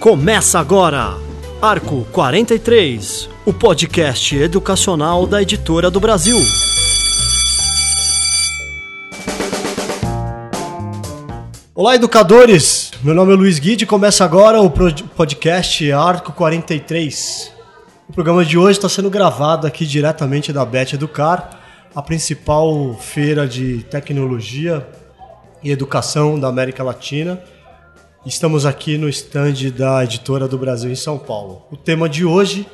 Começa agora, Arco 43, o podcast educacional da Editora do Brasil. Olá, educadores! Meu nome é Luiz Guide e começa agora o podcast Arco 43. O programa de hoje está sendo gravado aqui diretamente da Bet Educar, a principal feira de tecnologia e educação da América Latina. Estamos aqui no stand da Editora do Brasil em São Paulo. O tema de hoje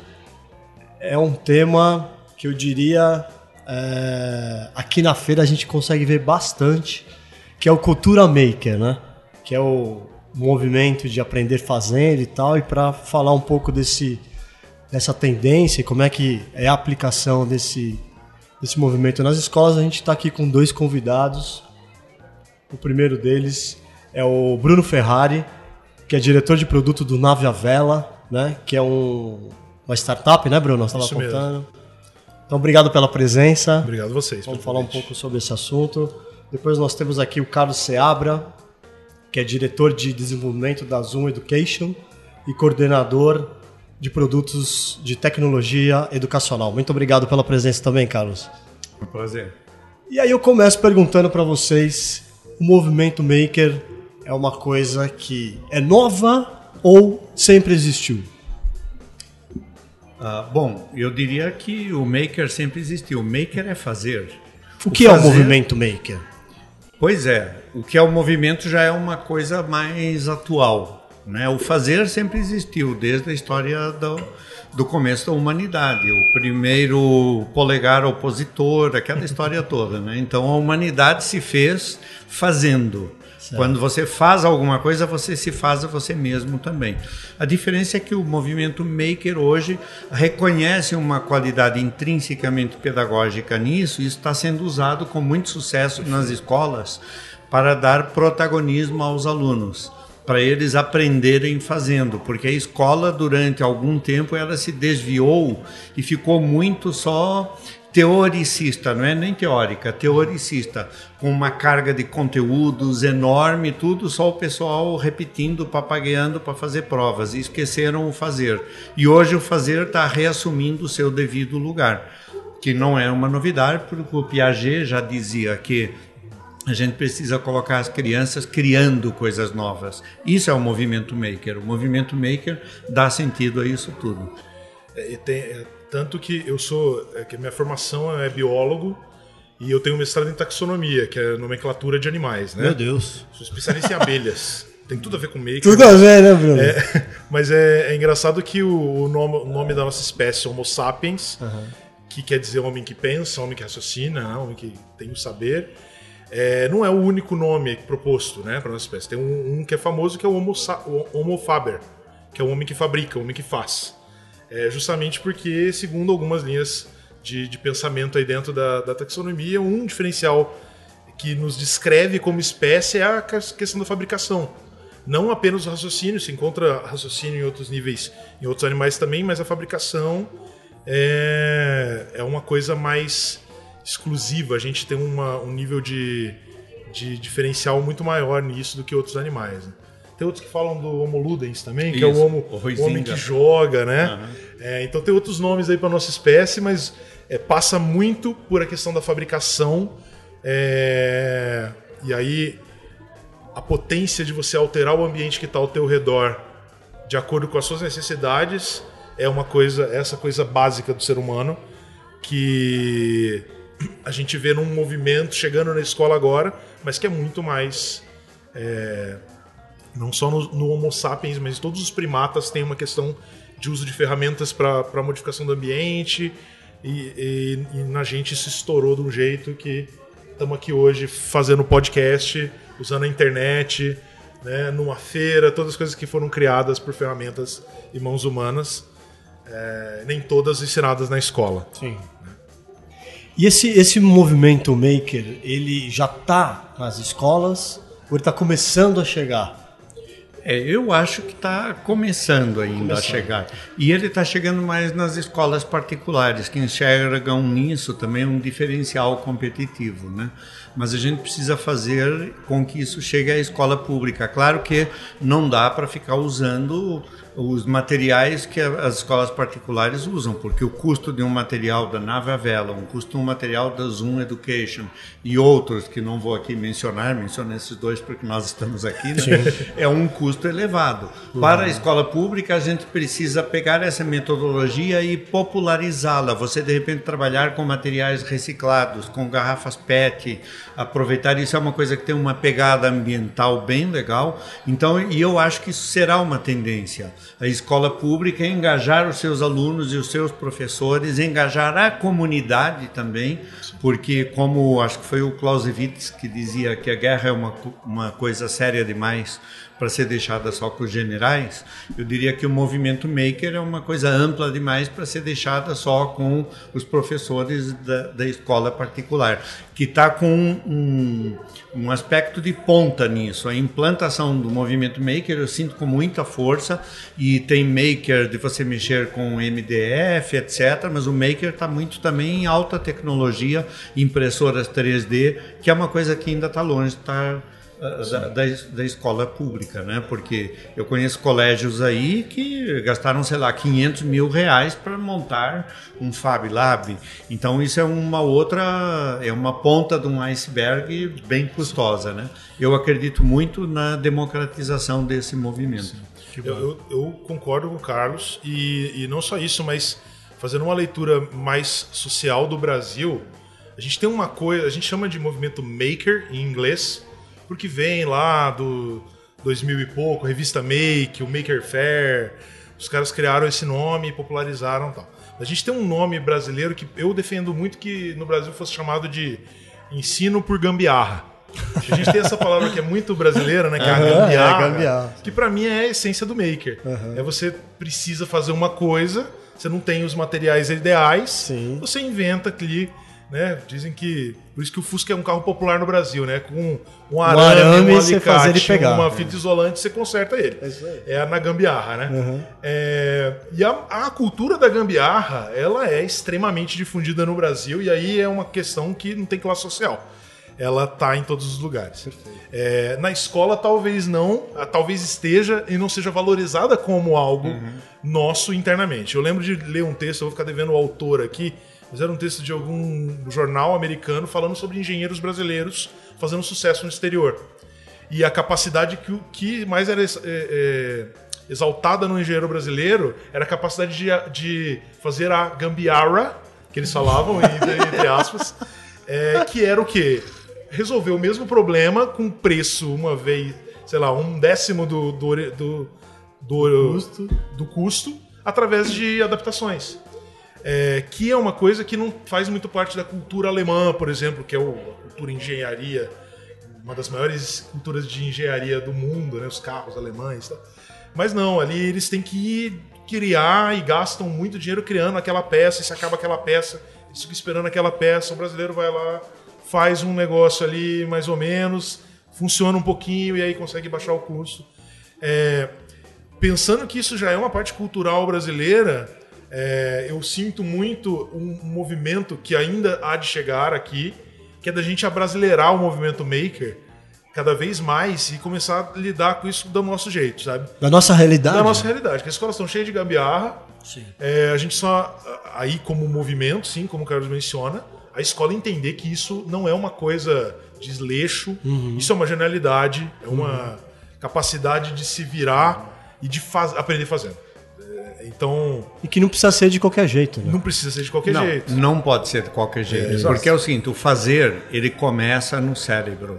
é um tema que eu diria é, aqui na feira a gente consegue ver bastante, que é o Cultura Maker, né? Que é o movimento de aprender fazendo e tal. E para falar um pouco desse dessa tendência, como é que é a aplicação desse desse movimento nas escolas, a gente está aqui com dois convidados. O primeiro deles é o Bruno Ferrari, que é diretor de produto do Nave a Vela, né? Que é um, uma startup, né, Bruno? Você estava contando. Então, obrigado pela presença. Obrigado a vocês. Vamos falar um pouco sobre esse assunto. Depois nós temos aqui o Carlos Seabra, que é diretor de desenvolvimento da Zoom Education e coordenador de produtos de tecnologia educacional. Muito obrigado pela presença também, Carlos. Um prazer. E aí eu começo perguntando para vocês, o movimento maker é uma coisa que é nova ou sempre existiu? Ah, bom, eu diria que o maker sempre existiu. O maker é fazer. O que o fazer... é o movimento maker? Pois é, o que é o movimento já é uma coisa mais atual. Né? O fazer sempre existiu, desde a história do, do começo da humanidade. O primeiro polegar opositor, aquela história toda. Né? Então a humanidade se fez fazendo. Certo. Quando você faz alguma coisa, você se faz a você mesmo também. A diferença é que o movimento maker hoje reconhece uma qualidade intrinsecamente pedagógica nisso e isso está sendo usado com muito sucesso nas escolas para dar protagonismo aos alunos para eles aprenderem fazendo, porque a escola durante algum tempo ela se desviou e ficou muito só teoricista, não é nem teórica, teoricista, com uma carga de conteúdos enorme, tudo só o pessoal repetindo, papagueando para fazer provas, e esqueceram o fazer. E hoje o fazer está reassumindo o seu devido lugar, que não é uma novidade, porque o Piaget já dizia que a gente precisa colocar as crianças criando coisas novas. Isso é o movimento maker. O movimento maker dá sentido a isso tudo. É, tem, é, tanto que eu sou, é, que minha formação é biólogo e eu tenho mestrado em taxonomia, que é nomenclatura de animais, né? Meu Deus. Sou especialista em abelhas. Tem tudo a ver com maker. Tudo a ver, né, Bruno? É, mas é, é, engraçado que o, o, nome, o, nome, da nossa espécie, Homo sapiens, uhum. que quer dizer homem que pensa, homem que raciocina, né? homem que tem o saber é, não é o único nome proposto né, para nossa espécie. Tem um, um, que é famoso que é o Homo, o Homo faber, que é o homem que fabrica, o homem que faz. É justamente porque, segundo algumas linhas de, de pensamento aí dentro da, da, taxonomia, um diferencial que nos descreve como espécie é a questão da fabricação. Não apenas o raciocínio, se encontra raciocínio em outros níveis, em outros animais também, mas a fabricação é, é uma coisa mais exclusiva, a gente tem uma, um nível de, de diferencial muito maior nisso do que outros animais. Né? Tem outros que falam do Homo ludens também, Isso, que é o, homo, o homem que joga, né? Uhum. É, então tem outros nomes aí para nossa espécie, mas é, passa muito por a questão da fabricação. É, e aí a potência de você alterar o ambiente que está ao teu redor de acordo com as suas necessidades é uma coisa, essa coisa básica do ser humano que a gente vê num movimento chegando na escola agora, mas que é muito mais. É, não só no, no, Homo sapiens, mas todos os primatas têm uma questão de uso de ferramentas para modificação do ambiente, e, e, e, na gente isso estourou de um jeito que estamos aqui hoje fazendo podcast, usando a internet, né, numa feira, todas as coisas que foram criadas por ferramentas e mãos humanas, é, nem todas ensinadas na escola. Sim. E esse, esse movimento maker, ele já está nas escolas ou ele está começando a chegar? É, eu acho que está começando ainda começando. a chegar. E ele está chegando mais nas escolas particulares, que enxergam nisso também um diferencial competitivo. Né? Mas a gente precisa fazer com que isso chegue à escola pública. Claro que não dá para ficar usando os materiais que as escolas particulares usam, porque o custo de um material da Nave Avela, um custo de um material da Zoom Education e outros que não vou aqui mencionar, menciono esses dois porque nós estamos aqui, né? é um custo elevado. Uhum. Para a escola pública, a gente precisa pegar essa metodologia e popularizá-la. Você, de repente, trabalhar com materiais reciclados, com garrafas PET, aproveitar isso é uma coisa que tem uma pegada ambiental bem legal. Então, e eu acho que isso será uma tendência a escola pública engajar os seus alunos e os seus professores, engajar a comunidade também, porque como acho que foi o Clausewitz que dizia que a guerra é uma, uma coisa séria demais para ser deixada só com os generais, eu diria que o movimento maker é uma coisa ampla demais para ser deixada só com os professores da, da escola particular, que está com um, um aspecto de ponta nisso. A implantação do movimento maker eu sinto com muita força e tem maker de você mexer com MDF, etc. Mas o maker está muito também em alta tecnologia, impressoras 3D, que é uma coisa que ainda está longe estar tá da, da, da, escola pública, né? Porque eu conheço colégios aí que gastaram, sei lá, 500 mil reais para montar um Fab Lab. Então isso é uma outra, é uma ponta de um iceberg bem custosa, né? Eu acredito muito na democratização desse movimento. Eu, eu, eu, concordo com o Carlos e, e não só isso, mas fazendo uma leitura mais social do Brasil, a gente tem uma coisa, a gente chama de movimento maker em inglês porque vem lá do 2000 e pouco, revista Make, o Maker Fair, os caras criaram esse nome e popularizaram tal. A gente tem um nome brasileiro que eu defendo muito que no Brasil fosse chamado de ensino por gambiarra. A gente tem essa palavra que é muito brasileira, né? Que é a gambiarra. É, gambiarra. Que para mim é a essência do maker. Uhum. É você precisa fazer uma coisa, você não tem os materiais ideais, Sim. você inventa ali né? Dizem que por isso que o Fusca é um carro popular no Brasil, né? Com um arame, um, arame, um alicate, ele pegar, uma fita isolante, você conserta ele. É, é na gambiarra, né? Uhum. É, e a, a, cultura da gambiarra, ela é extremamente difundida no Brasil e aí é uma questão que não tem classe social. Ela tá em todos os lugares. É, na escola talvez não, talvez esteja e não seja valorizada como algo uhum. nosso internamente. Eu lembro de ler um texto, eu vou ficar devendo o autor aqui, mas era um texto de algum jornal americano falando sobre engenheiros brasileiros fazendo sucesso no exterior. E a capacidade que, que mais era é, é, exaltada no engenheiro brasileiro era a capacidade de, de fazer a gambiarra, que eles falavam, entre aspas, é, que era o quê? Resolver o mesmo problema com preço uma vez, sei lá, um décimo do, do, do, do, custo. do custo através de adaptações é, que é uma coisa que não faz muito parte da cultura alemã, por exemplo, que é o, a cultura engenharia, uma das maiores culturas de engenharia do mundo, né, os carros alemães. Tal. Mas não, ali eles têm que criar e gastam muito dinheiro criando aquela peça, e se acaba aquela peça, eles ficam esperando aquela peça, o brasileiro vai lá, faz um negócio ali mais ou menos, funciona um pouquinho e aí consegue baixar o custo. É, pensando que isso já é uma parte cultural brasileira, é, eu sinto muito um movimento que ainda há de chegar aqui, que é da gente abrasileirar o movimento maker cada vez mais e começar a lidar com isso do nosso jeito, sabe? Da nossa realidade. Da nossa realidade, porque as escolas estão cheias de gambiarra. É, a gente só, aí como movimento, sim, como o Carlos menciona, a escola entender que isso não é uma coisa desleixo, uhum. isso é uma genialidade, é uma uhum. capacidade de se virar e de faz, aprender fazendo. Então. E que não precisa ser de qualquer jeito, né? Não precisa ser de qualquer não, jeito. Não pode ser de qualquer jeito. É, porque é o seguinte: o fazer, ele começa no cérebro.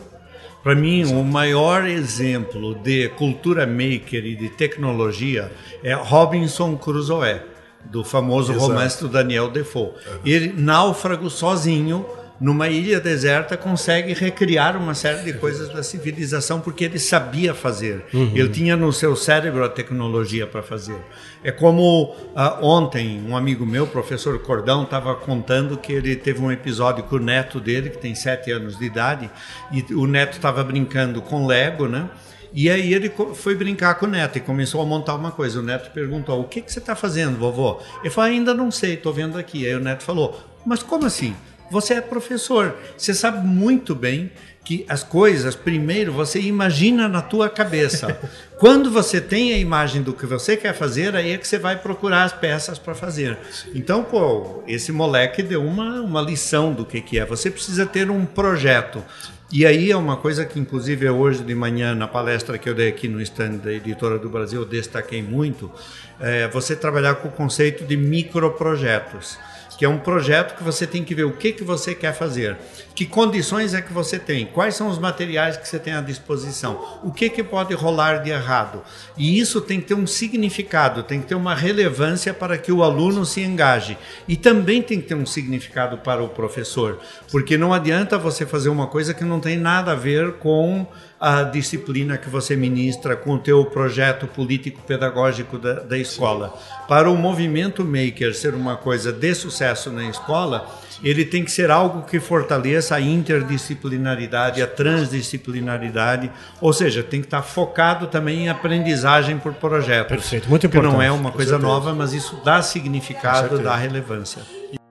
Para mim, Exato. o maior exemplo de cultura maker e de tecnologia é Robinson Crusoe, do famoso Exato. romance do Daniel Defoe. Uhum. Ele, náufrago sozinho, numa ilha deserta, consegue recriar uma série de coisas da civilização porque ele sabia fazer. Uhum. Ele tinha no seu cérebro a tecnologia para fazer. É como uh, ontem um amigo meu, professor Cordão, estava contando que ele teve um episódio com o neto dele, que tem sete anos de idade, e o neto estava brincando com Lego, né? E aí ele foi brincar com o neto e começou a montar uma coisa. O neto perguntou: O que, que você está fazendo, vovô? Ele falou: Ainda não sei, estou vendo aqui. Aí o neto falou: Mas como assim? Você é professor, você sabe muito bem que as coisas, primeiro, você imagina na tua cabeça. Quando você tem a imagem do que você quer fazer, aí é que você vai procurar as peças para fazer. Então, pô, esse moleque deu uma, uma lição do que, que é. Você precisa ter um projeto. E aí é uma coisa que, inclusive, hoje de manhã, na palestra que eu dei aqui no stand da Editora do Brasil, eu destaquei muito, é você trabalhar com o conceito de microprojetos que é um projeto que você tem que ver o que, que você quer fazer, que condições é que você tem, quais são os materiais que você tem à disposição, o que, que pode rolar de errado. E isso tem que ter um significado, tem que ter uma relevância para que o aluno se engaje. E também tem que ter um significado para o professor, porque não adianta você fazer uma coisa que não tem nada a ver com a disciplina que você ministra com o teu projeto político-pedagógico da, da escola. Para o movimento maker ser uma coisa de sucesso na escola, ele tem que ser algo que fortaleça a interdisciplinaridade, a transdisciplinaridade, ou seja, tem que estar focado também em aprendizagem por projetos. Perfeito, muito importante. Que não é uma coisa nova, mas isso dá significado, dá relevância.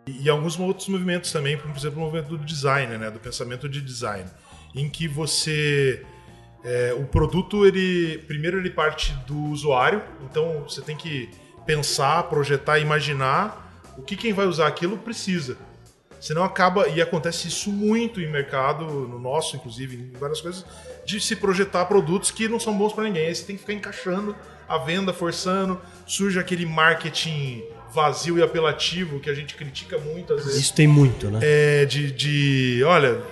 E, e, alguns outros movimentos também, por exemplo, o movimento do design, né, do pensamento de design, em que você é, o produto, ele primeiro ele parte do usuário, então você tem que pensar, projetar, imaginar o que quem vai usar aquilo precisa. Senão acaba, e acontece isso muito em mercado, no nosso, inclusive, em várias coisas, de se projetar produtos que não são bons para ninguém. Aí você tem que ficar encaixando a venda, forçando, surge aquele marketing vazio e apelativo que a gente critica muito às vezes. Isso tem muito, né? É, de, de olha,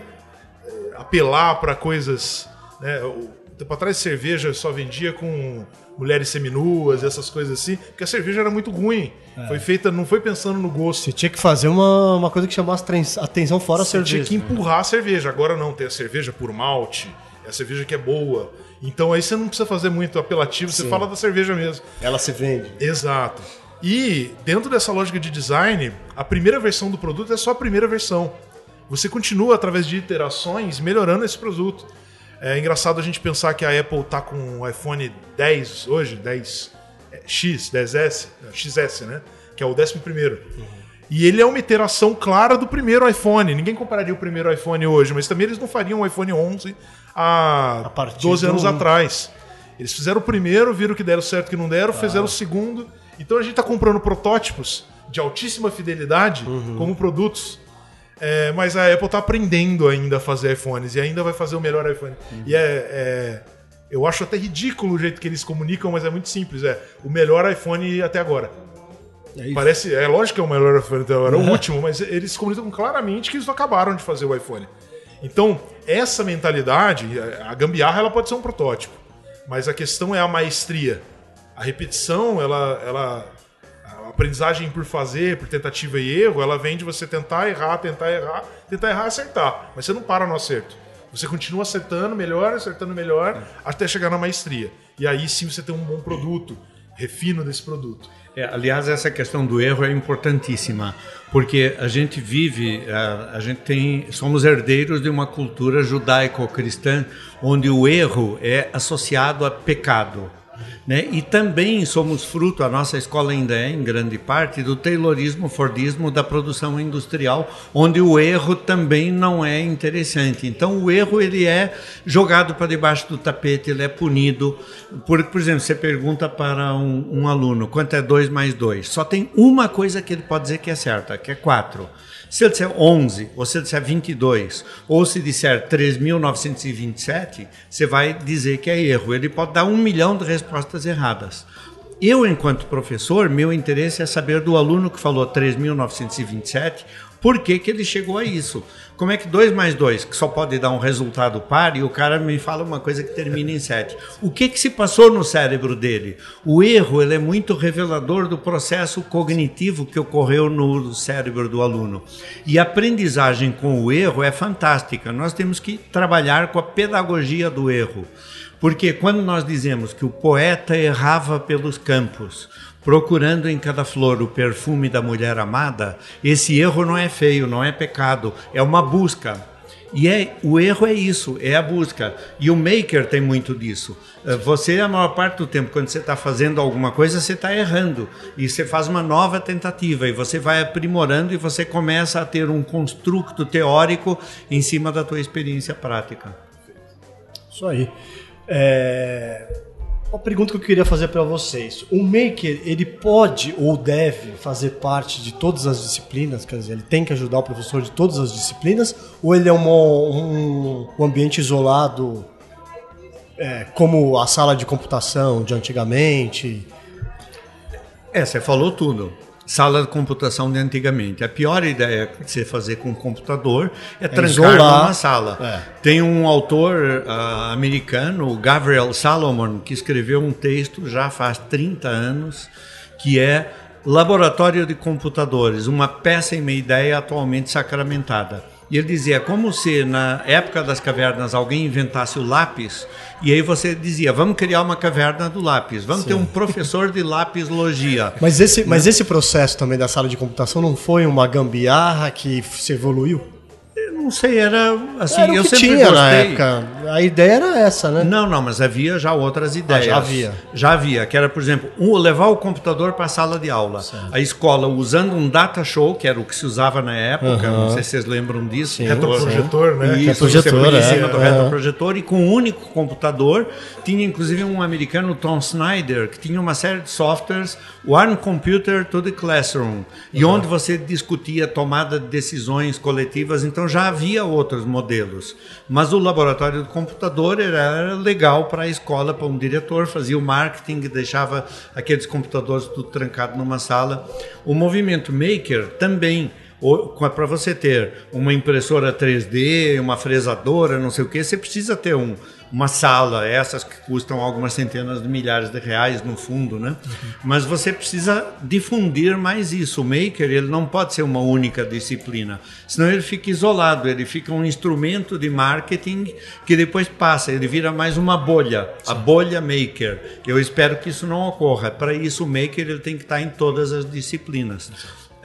apelar para coisas né? O tempo atrás cerveja só vendia com mulheres seminuas, essas coisas assim, porque a cerveja era muito ruim. É. Foi feita, não foi pensando no gosto. Você tinha que fazer uma, uma coisa que chamasse atenção fora Você a cerveja. tinha que empurrar a cerveja. Agora não, tem a cerveja por malte, é a cerveja que é boa. Então aí você não precisa fazer muito apelativo, Sim. você fala da cerveja mesmo. Ela se vende. Exato. E dentro dessa lógica de design, a primeira versão do produto é só a primeira versão. Você continua através de iterações melhorando esse produto. É engraçado a gente pensar que a Apple tá com o iPhone 10 hoje, 10X, 10S, XS, né? Que é o 11 primeiro. Uhum. E ele é uma iteração clara do primeiro iPhone. Ninguém compararia o primeiro iPhone hoje, mas também eles não fariam o iPhone 11 há 12 anos atrás. Eles fizeram o primeiro, viram que deram certo que não deram, ah. fizeram o segundo. Então a gente está comprando protótipos de altíssima fidelidade uhum. como produtos é, mas a Apple está aprendendo ainda a fazer iPhones e ainda vai fazer o melhor iPhone. Uhum. E é, é, Eu acho até ridículo o jeito que eles comunicam, mas é muito simples. É o melhor iPhone até agora. É Parece. É lógico que é o melhor iPhone até agora, é o último, mas eles comunicam claramente que eles acabaram de fazer o iPhone. Então, essa mentalidade, a gambiarra ela pode ser um protótipo, mas a questão é a maestria. A repetição, ela, ela aprendizagem por fazer, por tentativa e erro, ela vem de você tentar errar, tentar errar, tentar errar, acertar. Mas você não para no acerto. Você continua acertando melhor, acertando melhor, até chegar na maestria. E aí sim você tem um bom produto, refino desse produto. É, aliás, essa questão do erro é importantíssima, porque a gente vive, a, a gente tem, somos herdeiros de uma cultura judaico-cristã onde o erro é associado a pecado. Né? E também somos fruto, a nossa escola ainda é, em grande parte, do Taylorismo, Fordismo, da produção industrial, onde o erro também não é interessante. Então, o erro ele é jogado para debaixo do tapete, ele é punido. Por, por exemplo, você pergunta para um, um aluno quanto é 2 mais 2. Só tem uma coisa que ele pode dizer que é certa, que é 4. Se ele disser 11, ou se ele disser 22, ou se disser 3.927, você vai dizer que é erro. Ele pode dar um milhão de respostas erradas. Eu, enquanto professor, meu interesse é saber do aluno que falou 3.927 por que, que ele chegou a isso. Como é que 2 mais 2, que só pode dar um resultado par, e o cara me fala uma coisa que termina em 7. O que, que se passou no cérebro dele? O erro ele é muito revelador do processo cognitivo que ocorreu no cérebro do aluno. E a aprendizagem com o erro é fantástica. Nós temos que trabalhar com a pedagogia do erro. Porque quando nós dizemos que o poeta errava pelos campos, procurando em cada flor o perfume da mulher amada, esse erro não é feio, não é pecado, é uma busca. E é, o erro é isso, é a busca. E o maker tem muito disso. Eh, você, a maior parte do tempo, quando você está fazendo alguma coisa, você está errando. E você faz uma nova tentativa, e você vai aprimorando, e você começa a ter um construto teórico em cima da tua experiência prática. Isso aí. É... Uma pergunta que eu queria fazer para vocês. O maker, ele pode ou deve fazer parte de todas as disciplinas? Quer dizer, ele tem que ajudar o professor de todas as disciplinas? Ou ele é um, um, ambiente isolado, é, como a sala de computação de antigamente? É, você falou tudo sala de computação de antigamente. A pior ideia que você fazer com um computador é, é trancar isolar. numa sala. É. Tem um autor uh, americano, Gabriel Salomon, que escreveu um texto já faz 30 anos, que é Laboratório de Computadores, uma péssima ideia atualmente sacramentada. E ele dizia, como se na época das cavernas alguém inventasse o lápis, e aí você dizia, vamos criar uma caverna do lápis, vamos Sim. ter um professor de lapislogia. Mas esse, mas esse processo também da sala de computação não foi uma gambiarra que se evoluiu? Não sei, era assim, era eu sempre tinha gostei. na época. A ideia era essa, né? Não, não, mas havia já outras ideias. Ah, já havia. Já havia, que era, por exemplo, um, levar o computador para a sala de aula. Certo. A escola usando um data show, que era o que se usava na época, uhum. não sei se vocês lembram disso. Sim. Retroprojetor, né? Isso, projetor, você é. em cima do retroprojetor e com um único computador. Tinha inclusive um americano, Tom Snyder, que tinha uma série de softwares, One Computer to the Classroom, e uhum. onde você discutia tomada de decisões coletivas. Então já havia outros modelos, mas o laboratório do computador era legal para a escola, para um diretor, fazia o marketing, deixava aqueles computadores tudo trancado numa sala. O movimento maker também para você ter uma impressora 3D, uma fresadora, não sei o que, você precisa ter um, uma sala, essas que custam algumas centenas de milhares de reais no fundo, né? Uhum. Mas você precisa difundir mais isso. O maker ele não pode ser uma única disciplina, senão ele fica isolado, ele fica um instrumento de marketing que depois passa, ele vira mais uma bolha, Sim. a bolha maker. Eu espero que isso não ocorra. Para isso o maker ele tem que estar em todas as disciplinas.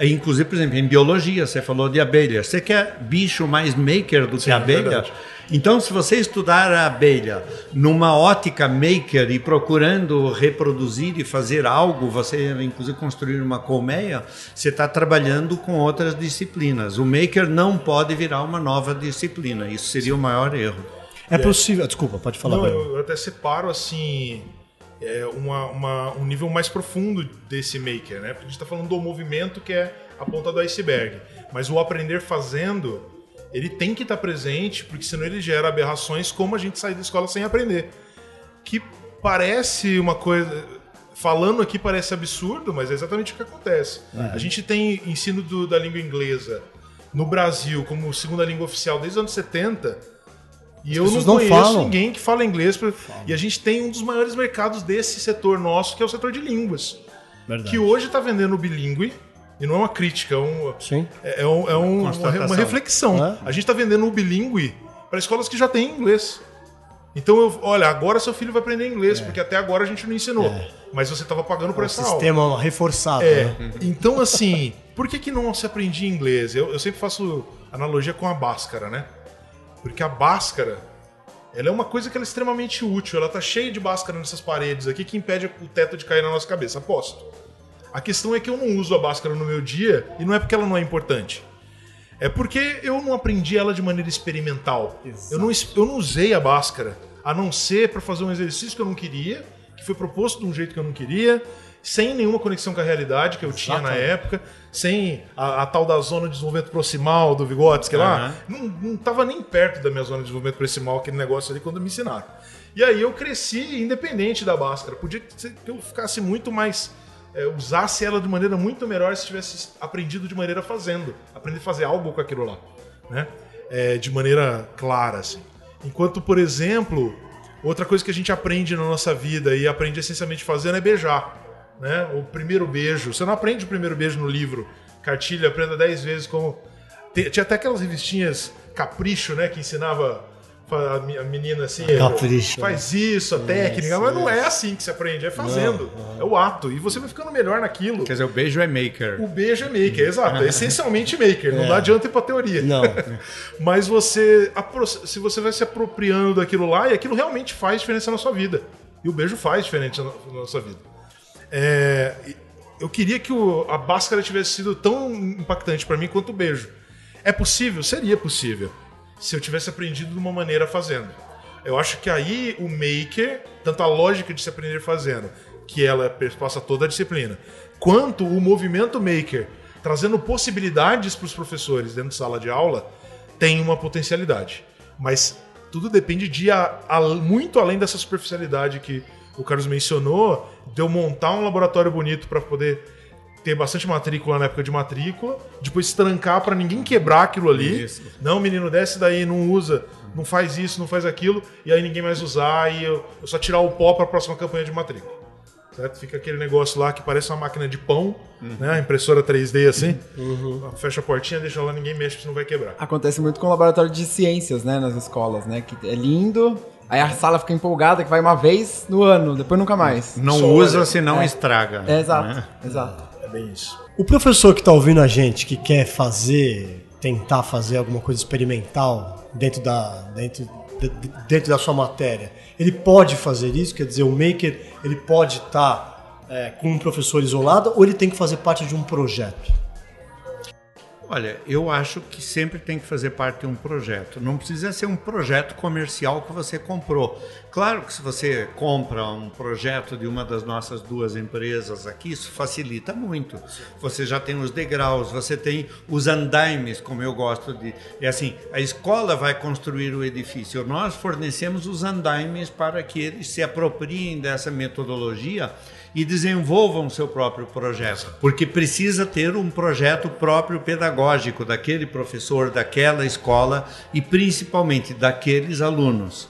Inclusive, por exemplo, em biologia, você falou de abelha. Você quer bicho mais maker do Sim, que abelha? É então, se você estudar a abelha numa ótica maker e procurando reproduzir e fazer algo, você inclusive construir uma colmeia, você está trabalhando com outras disciplinas. O maker não pode virar uma nova disciplina. Isso seria o maior erro. É possível. Desculpa, pode falar. Não, eu até separo assim é, uma, uma, um nível mais profundo desse maker, né? Porque a gente está falando do movimento que é a ponta do iceberg. Mas o aprender fazendo ele tem que estar presente, porque senão ele gera aberrações como a gente sair da escola sem aprender. Que parece uma coisa. Falando aqui parece absurdo, mas é exatamente o que acontece. É. A gente tem ensino do, da língua inglesa no Brasil como segunda língua oficial desde os anos 70. E As eu não conheço falam. ninguém que fala inglês. Pra... E a gente tem um dos maiores mercados desse setor nosso, que é o setor de línguas. Verdade. Que hoje está vendendo bilíngue e não é uma crítica, é, um, Sim. é, é, um, é um, uma, uma, reflexão. É? A gente está vendendo o bilíngue para escolas que já têm inglês. Então, eu, olha, agora seu filho vai aprender inglês, é. porque até agora a gente não ensinou. É. Mas você estava pagando por é essa sistema aula. reforçado. É. Né? Então, assim, por que, que não se aprendia inglês? Eu, eu sempre faço analogia com a báscara, né? Porque a báscara, ela é uma coisa que é extremamente útil. Ela tá cheia de báscara nessas paredes aqui que impede o teto de cair na nossa cabeça, aposto. A questão é que eu não uso a báscara no meu dia e não é porque ela não é importante. É porque eu não aprendi ela de maneira experimental. Eu não, eu não usei a báscara, a não ser para fazer um exercício que eu não queria, que foi proposto de um jeito que eu não queria, sem nenhuma conexão com a realidade que eu Exatamente. tinha na época, sem a, a, tal da zona de desenvolvimento proximal do Vygotsky uhum. lá. Não, não tava nem perto da minha zona de desenvolvimento proximal, aquele negócio ali, quando me ensinaram. E aí eu cresci independente da báscara. Podia que eu ficasse muito mais é, usasse ela de maneira muito melhor se tivesse aprendido de maneira fazendo. Aprender a fazer algo com aquilo lá. Né? É, de maneira clara, assim. Enquanto, por exemplo, outra coisa que a gente aprende na nossa vida e aprende essencialmente fazendo é beijar. Né? O primeiro beijo. Você não aprende o primeiro beijo no livro. Cartilha, aprenda 10 vezes como. Tinha até aquelas revistinhas Capricho, né? Que ensinava a menina assim, Capricha, faz isso, a técnica, mas não é assim que se aprende, é fazendo. Não, não. É o ato. E você vai ficando melhor naquilo. Quer dizer, o beijo é maker. O beijo é maker, exato. É essencialmente maker. Não é. dá adianta ir pra teoria. Não. mas você. Se você vai se apropriando daquilo lá, e aquilo realmente faz diferença na sua vida. E o beijo faz diferença na, na nossa vida. É, eu queria que o, a Bhaskara tivesse sido tão impactante para mim quanto o beijo. É possível? Seria possível se eu tivesse aprendido de uma maneira fazendo. Eu acho que aí o maker, tanto a lógica de se aprender fazendo, que ela passa toda a disciplina, quanto o movimento maker, trazendo possibilidades para os professores dentro de sala de aula, tem uma potencialidade. Mas tudo depende de a, a, muito além dessa superficialidade que o Carlos mencionou, de eu montar um laboratório bonito para poder ter bastante matrícula na época de matrícula, depois trancar para ninguém quebrar aquilo ali. Isso. Não, menino, desce daí, não usa, não faz isso, não faz aquilo, e aí ninguém mais usar e eu, eu só tirar o pó para a próxima campanha de matrícula. Certo? Fica aquele negócio lá que parece uma máquina de pão, uhum. né? Impressora 3D assim. Uhum. Fecha a portinha, deixa lá, ninguém mexe, senão vai quebrar. Acontece muito com o laboratório de ciências, né? Nas escolas, né? Que é lindo, Aí a sala fica empolgada que vai uma vez no ano, depois nunca mais. Não Só usa, olha. senão é. estraga. É, exato, né? exato. É bem isso. O professor que está ouvindo a gente, que quer fazer, tentar fazer alguma coisa experimental dentro da, dentro, dentro da sua matéria, ele pode fazer isso? Quer dizer, o maker ele pode estar tá, é, com um professor isolado ou ele tem que fazer parte de um projeto? Olha, eu acho que sempre tem que fazer parte de um projeto. Não precisa ser um projeto comercial que você comprou. Claro que se você compra um projeto de uma das nossas duas empresas aqui, isso facilita muito. Você já tem os degraus, você tem os andaimes, como eu gosto de. É assim, a escola vai construir o edifício. Nós fornecemos os andaimes para que eles se apropriem dessa metodologia e desenvolvam seu próprio projeto, porque precisa ter um projeto próprio pedagógico daquele professor, daquela escola e principalmente daqueles alunos.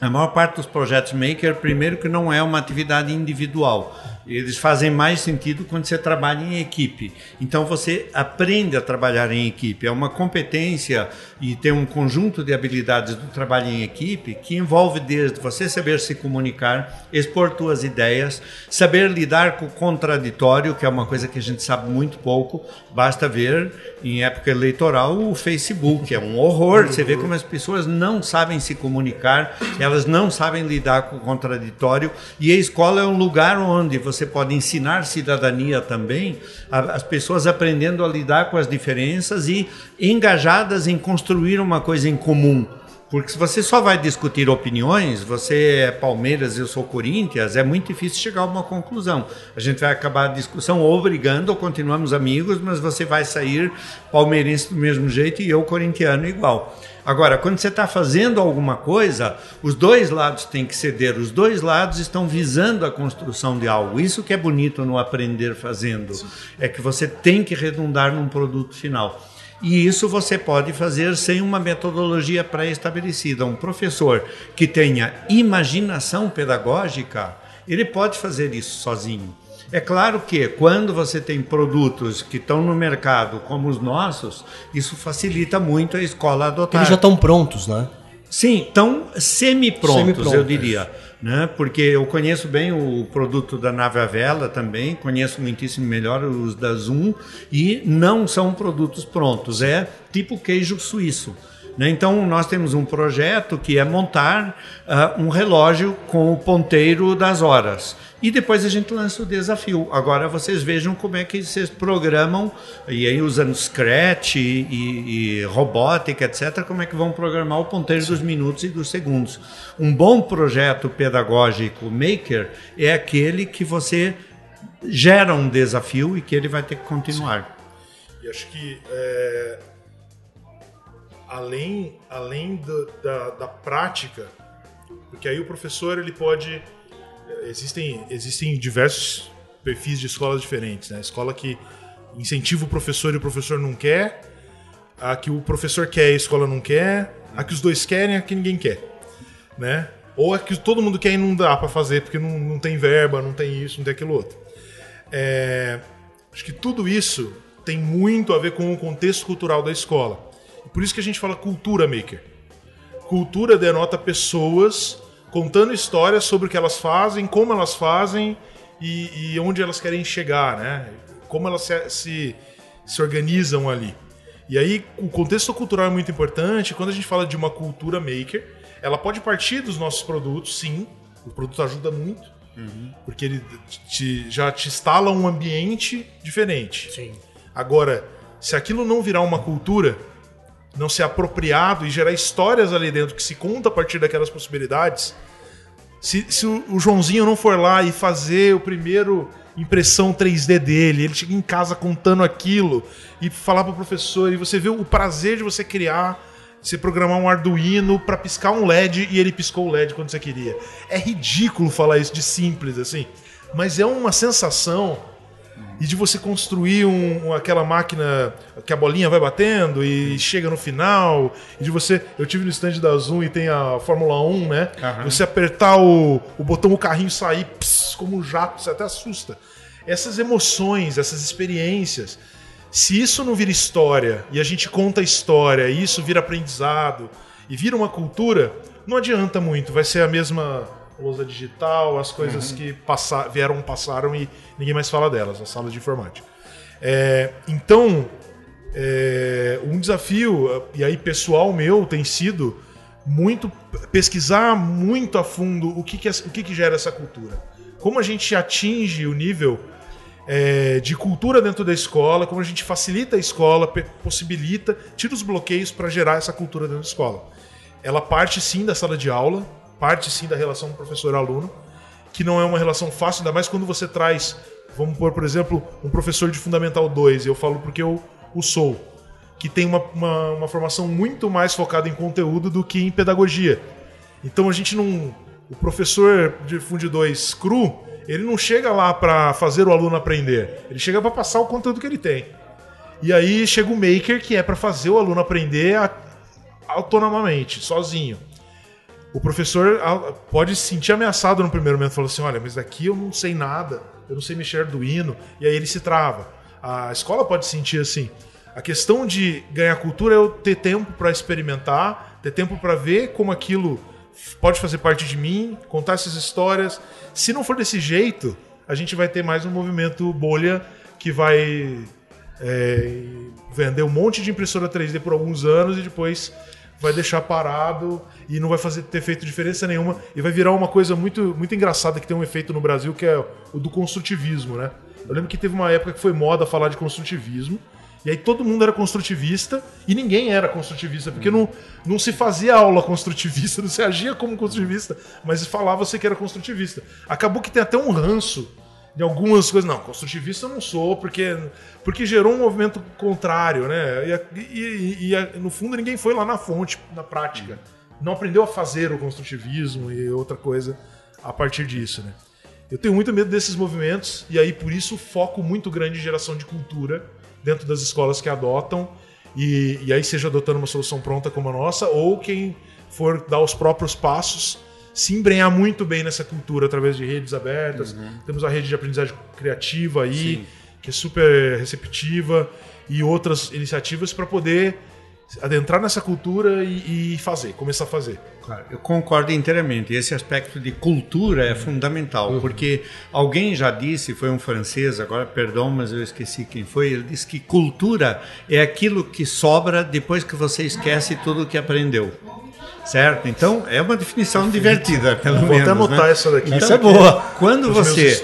A maior parte dos projetos maker, primeiro que não é uma atividade individual, eles fazem mais sentido quando você trabalha em equipe. Então você aprende a trabalhar em equipe. É uma competência e tem um conjunto de habilidades do trabalho em equipe que envolve desde você saber se comunicar, expor suas ideias, saber lidar com o contraditório, que é uma coisa que a gente sabe muito pouco. Basta ver em época eleitoral o Facebook, é um horror. Você vê como as pessoas não sabem se comunicar, elas não sabem lidar com o contraditório e a escola é um lugar onde você você pode ensinar cidadania também, as pessoas aprendendo a lidar com as diferenças e engajadas em construir uma coisa em comum. Porque se você só vai discutir opiniões, você é Palmeiras eu sou Corinthians, é muito difícil chegar a uma conclusão. A gente vai acabar a discussão ou brigando ou continuamos amigos, mas você vai sair palmeirense do mesmo jeito e eu corintiano igual. Agora, quando você está fazendo alguma coisa, os dois lados têm que ceder, os dois lados estão visando a construção de algo. Isso que é bonito no aprender fazendo, Sim. é que você tem que redundar num produto final. E isso você pode fazer sem uma metodologia pré-estabelecida. Um professor que tenha imaginação pedagógica, ele pode fazer isso sozinho. É claro que quando você tem produtos que estão no mercado como os nossos, isso facilita muito a escola adotar. Eles já estão prontos, né? Sim, estão semi-prontos, semi eu diria. Né? Porque eu conheço bem o produto da Nave Vela também, conheço muitíssimo melhor os da Zoom, e não são produtos prontos, é tipo queijo suíço. Né? Então, nós temos um projeto que é montar uh, um relógio com o ponteiro das horas. E depois a gente lança o desafio. Agora vocês vejam como é que vocês programam, e aí usando Scratch e, e, e robótica, etc., como é que vão programar o ponteiro dos minutos e dos segundos. Um bom projeto pedagógico maker é aquele que você gera um desafio e que ele vai ter que continuar. E acho que é, além, além do, da, da prática, porque aí o professor ele pode existem, existem diversos perfis de escolas diferentes. Né? Escola que incentiva o professor e o professor não quer, a que o professor quer e a escola não quer, a que os dois querem e a que ninguém quer. Né? Ou a que todo mundo quer e não dá para fazer porque não, não tem verba, não tem isso, não tem aquilo outro. É, acho que tudo isso tem muito a ver com o contexto cultural da escola. Por isso que a gente fala cultura maker. Cultura denota pessoas contando histórias sobre o que elas fazem, como elas fazem e, e onde elas querem chegar, né? Como elas se, se, se organizam ali. E aí, o contexto cultural é muito importante. Quando a gente fala de uma cultura maker, ela pode partir dos nossos produtos, sim. O produto ajuda muito, uhum. porque ele te, já te instala um ambiente diferente. Sim. Agora, se aquilo não virar uma cultura, não ser apropriado e gerar histórias ali dentro que se conta a partir daquelas possibilidades, se, se o, o Joãozinho não for lá e fazer o primeiro impressão 3D dele, ele chega em casa contando aquilo e falar para o professor e você vê o prazer de você criar, você programar um Arduino para piscar um LED e ele piscou o LED quando você queria. É ridículo falar isso de simples assim, mas é uma sensação e de você construir um, aquela máquina que a bolinha vai batendo e chega no final, e de você. Eu tive no stand da Zoom e tem a Fórmula 1, né? Uhum. Você apertar o, o botão, o carrinho sair pss, como um jato, você até assusta. Essas emoções, essas experiências, se isso não vira história e a gente conta a história, e isso vira aprendizado e vira uma cultura, não adianta muito, vai ser a mesma lousa digital, as coisas uhum. que passar, vieram, passaram e ninguém mais fala delas, as salas de informática. É, então, é, um desafio, e aí pessoal meu, tem sido muito pesquisar muito a fundo o que, que, é, o que, que gera essa cultura. Como a gente atinge o nível é, de cultura dentro da escola, como a gente facilita a escola, possibilita, tira os bloqueios para gerar essa cultura dentro da escola. Ela parte sim da sala de aula, parte sim da relação professor-aluno, que não é uma relação fácil, ainda mais quando você traz, vamos pôr, por exemplo, um professor de Fundamental 2, eu falo porque eu o sou, que tem uma, uma, uma formação muito mais focada em conteúdo do que em pedagogia. Então a gente não. O professor de Fund 2 cru, ele não chega lá para fazer o aluno aprender, ele chega para passar o conteúdo que ele tem. E aí chega o maker, que é para fazer o aluno aprender autonomamente, sozinho o professor ah, pode se sentir ameaçado no primeiro momento, falando assim: olha, mas aqui eu não sei nada, eu não sei mexer Arduino, e aí ele se trava. A escola pode sentir assim. A questão de ganhar cultura é eu ter tempo para experimentar, ter tempo para ver como aquilo pode fazer parte de mim, contar essas histórias. Se não for desse jeito, a gente vai ter mais um movimento bolha que vai é, vender um monte de impressora 3D por alguns anos e depois vai deixar parado e não vai fazer ter feito diferença nenhuma e vai virar uma coisa muito, muito engraçada que tem um efeito no Brasil que é o do construtivismo, né? Eu lembro que teve uma época que foi moda falar de construtivismo. E aí todo mundo era construtivista e ninguém era construtivista, porque não, não se fazia aula construtivista, não se agia como construtivista, mas falava-se que era construtivista. Acabou que tem até um ranço em algumas coisas. Não, construtivista eu não sou, porque, porque gerou um movimento contrário, né? E, e, e, no fundo ninguém foi lá na fonte, na prática. Não aprendeu a fazer o construtivismo e outra coisa a partir disso, né? Eu tenho muito medo desses movimentos, e aí por isso foco muito grande em geração de cultura dentro das escolas que adotam, e, e aí seja adotando uma solução pronta como a nossa, ou quem for dar os próprios passos se embrenhar muito bem nessa cultura através de redes abertas. Uhum. Temos a rede de aprendizagem criativa aí, Sim. que é super receptiva, e outras iniciativas para poder adentrar nessa cultura e, e, fazer, começar a fazer. Claro, eu concordo inteiramente. Esse aspecto de cultura é fundamental, uhum. porque alguém já disse, foi um francês, agora perdão, mas eu esqueci quem foi, ele disse que cultura é aquilo que sobra depois que você esquece tudo o que aprendeu. Certo? Então é uma definição divertida, pelo Vou menos. Vou até anotar né? essa daqui. Então, essa é boa. Quando você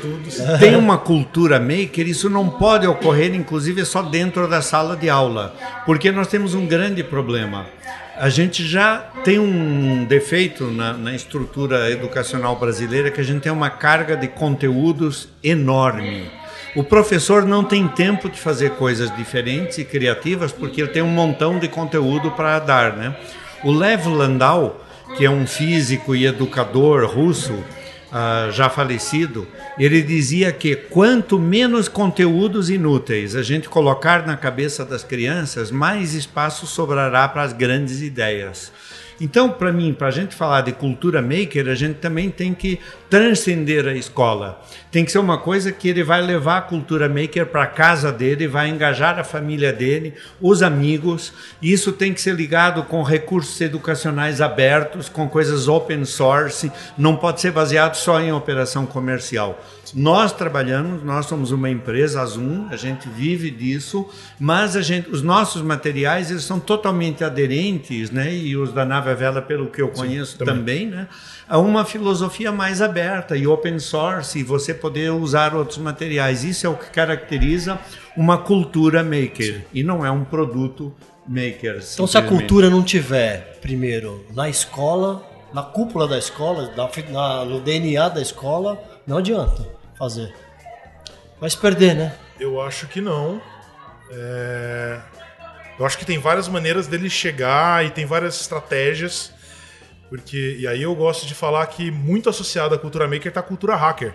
tem uma cultura maker, isso não pode ocorrer, inclusive, só dentro da sala de aula. Porque nós temos um grande problema. A gente já tem um defeito na, na estrutura educacional brasileira que a gente tem uma carga de conteúdos enorme. O professor não tem tempo de fazer coisas diferentes e criativas porque ele tem um montão de conteúdo para dar, né? O Lev Landau, que é um físico e educador russo, uh, já falecido, ele dizia que quanto menos conteúdos inúteis a gente colocar na cabeça das crianças, mais espaço sobrará para as grandes ideias. Então, para mim, para a gente falar de cultura maker, a gente também tem que transcender a escola. Tem que ser uma coisa que ele vai levar a cultura maker para casa dele, vai engajar a família dele, os amigos. Isso tem que ser ligado com recursos educacionais abertos, com coisas open source. Não pode ser baseado só em operação comercial. Nós trabalhamos, nós somos uma empresa, a Zoom, a gente vive disso, mas a gente, os nossos materiais eles são totalmente aderentes, né? E os da Nave Vela, pelo que eu conheço Sim, também. também, né? A uma filosofia mais aberta e open source, e você poder usar outros materiais. Isso é o que caracteriza uma cultura maker Sim. e não é um produto maker. Então, se a cultura não tiver primeiro na escola, na cúpula da escola, na, na, no DNA da escola, não adianta fazer. Vai se perder, né? Eu acho que não. É... Eu acho que tem várias maneiras dele chegar e tem várias estratégias. Porque, e aí eu gosto de falar que muito associado à cultura maker está a cultura hacker.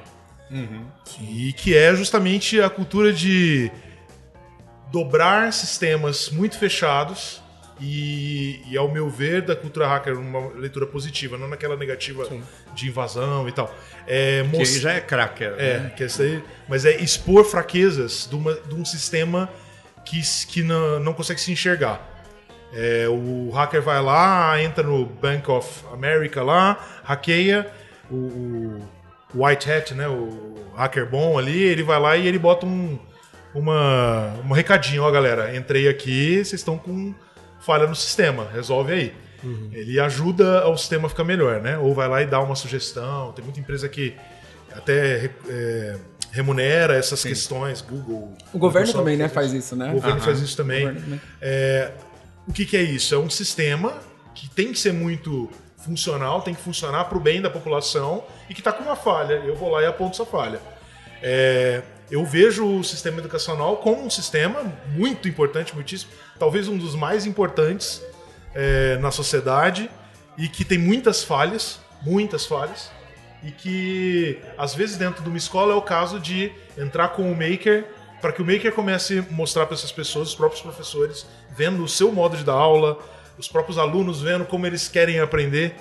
Uhum. E que é justamente a cultura de dobrar sistemas muito fechados e, e, ao meu ver, da cultura hacker, uma leitura positiva, não naquela negativa Sim. de invasão e tal. É, que já é cracker. É, né? que é aí, mas é expor fraquezas de, uma, de um sistema que, que não, não consegue se enxergar. É, o hacker vai lá, entra no Bank of America lá, hackeia o, o White Hat, né, o hacker bom ali, ele vai lá e ele bota um, uma, um recadinho, ó galera, entrei aqui, vocês estão com falha no sistema, resolve aí. Uhum. Ele ajuda o sistema a ficar melhor, né? Ou vai lá e dá uma sugestão. Tem muita empresa que até é, remunera essas Sim. questões, Google. O governo também, né, faz isso, né? O governo Aham. faz isso também. O, é, o que, que é isso? É um sistema que tem que ser muito funcional, tem que funcionar para o bem da população e que está com uma falha. Eu vou lá e aponto essa falha. É, eu vejo o sistema educacional como um sistema muito importante, muitíssimo, talvez um dos mais importantes é, na sociedade e que tem muitas falhas, muitas falhas, e que às vezes dentro de uma escola é o caso de entrar com o maker para que o maker comece a mostrar para essas pessoas, os próprios professores, vendo o seu modo de dar aula, os próprios alunos vendo como eles querem aprender,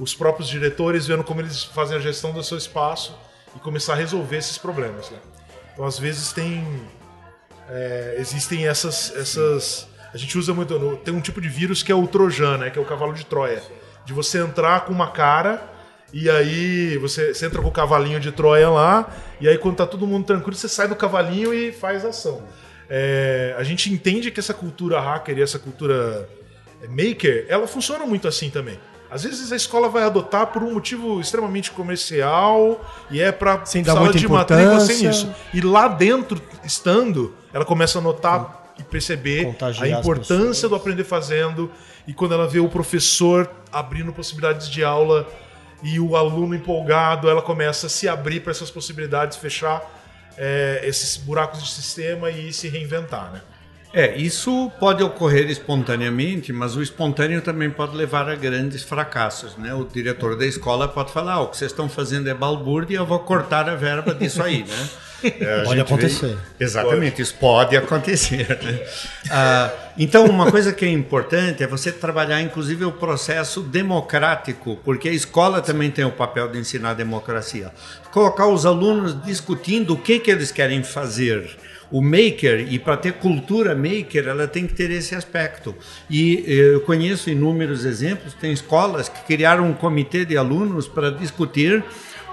os próprios diretores vendo como eles fazem a gestão do seu espaço e começar a resolver esses problemas. Né? Então, às vezes, tem. É, existem essas, essas. A gente usa muito. Tem um tipo de vírus que é o Trojan, né? Que é o cavalo de Troia. De você entrar com uma cara e aí você, você entra com o cavalinho de Troia lá, e aí quando tá todo mundo tranquilo, você sai do cavalinho e faz ação. É, a gente entende que essa cultura hacker e essa cultura maker, ela funciona muito assim também. Às vezes a escola vai adotar por um motivo extremamente comercial e é para sala de matrícula sem isso. E lá dentro, estando, ela começa a notar e perceber a importância do aprender fazendo. E quando ela vê o professor abrindo possibilidades de aula e o aluno empolgado, ela começa a se abrir para essas possibilidades, fechar é, esses buracos de sistema e se reinventar, né? É, isso pode ocorrer espontaneamente, mas o espontâneo também pode levar a grandes fracassos, né? O diretor da escola pode falar, ah, o que vocês estão fazendo é balbúrdia, eu vou cortar a verba disso aí, né? É, pode acontecer. Vê... Exatamente, pode. isso pode acontecer. Né? Ah, então, uma coisa que é importante é você trabalhar, inclusive, o processo democrático, porque a escola também tem o papel de ensinar a democracia. Colocar os alunos discutindo o que, que eles querem fazer o maker, e para ter cultura maker, ela tem que ter esse aspecto. E eh, eu conheço inúmeros exemplos, tem escolas que criaram um comitê de alunos para discutir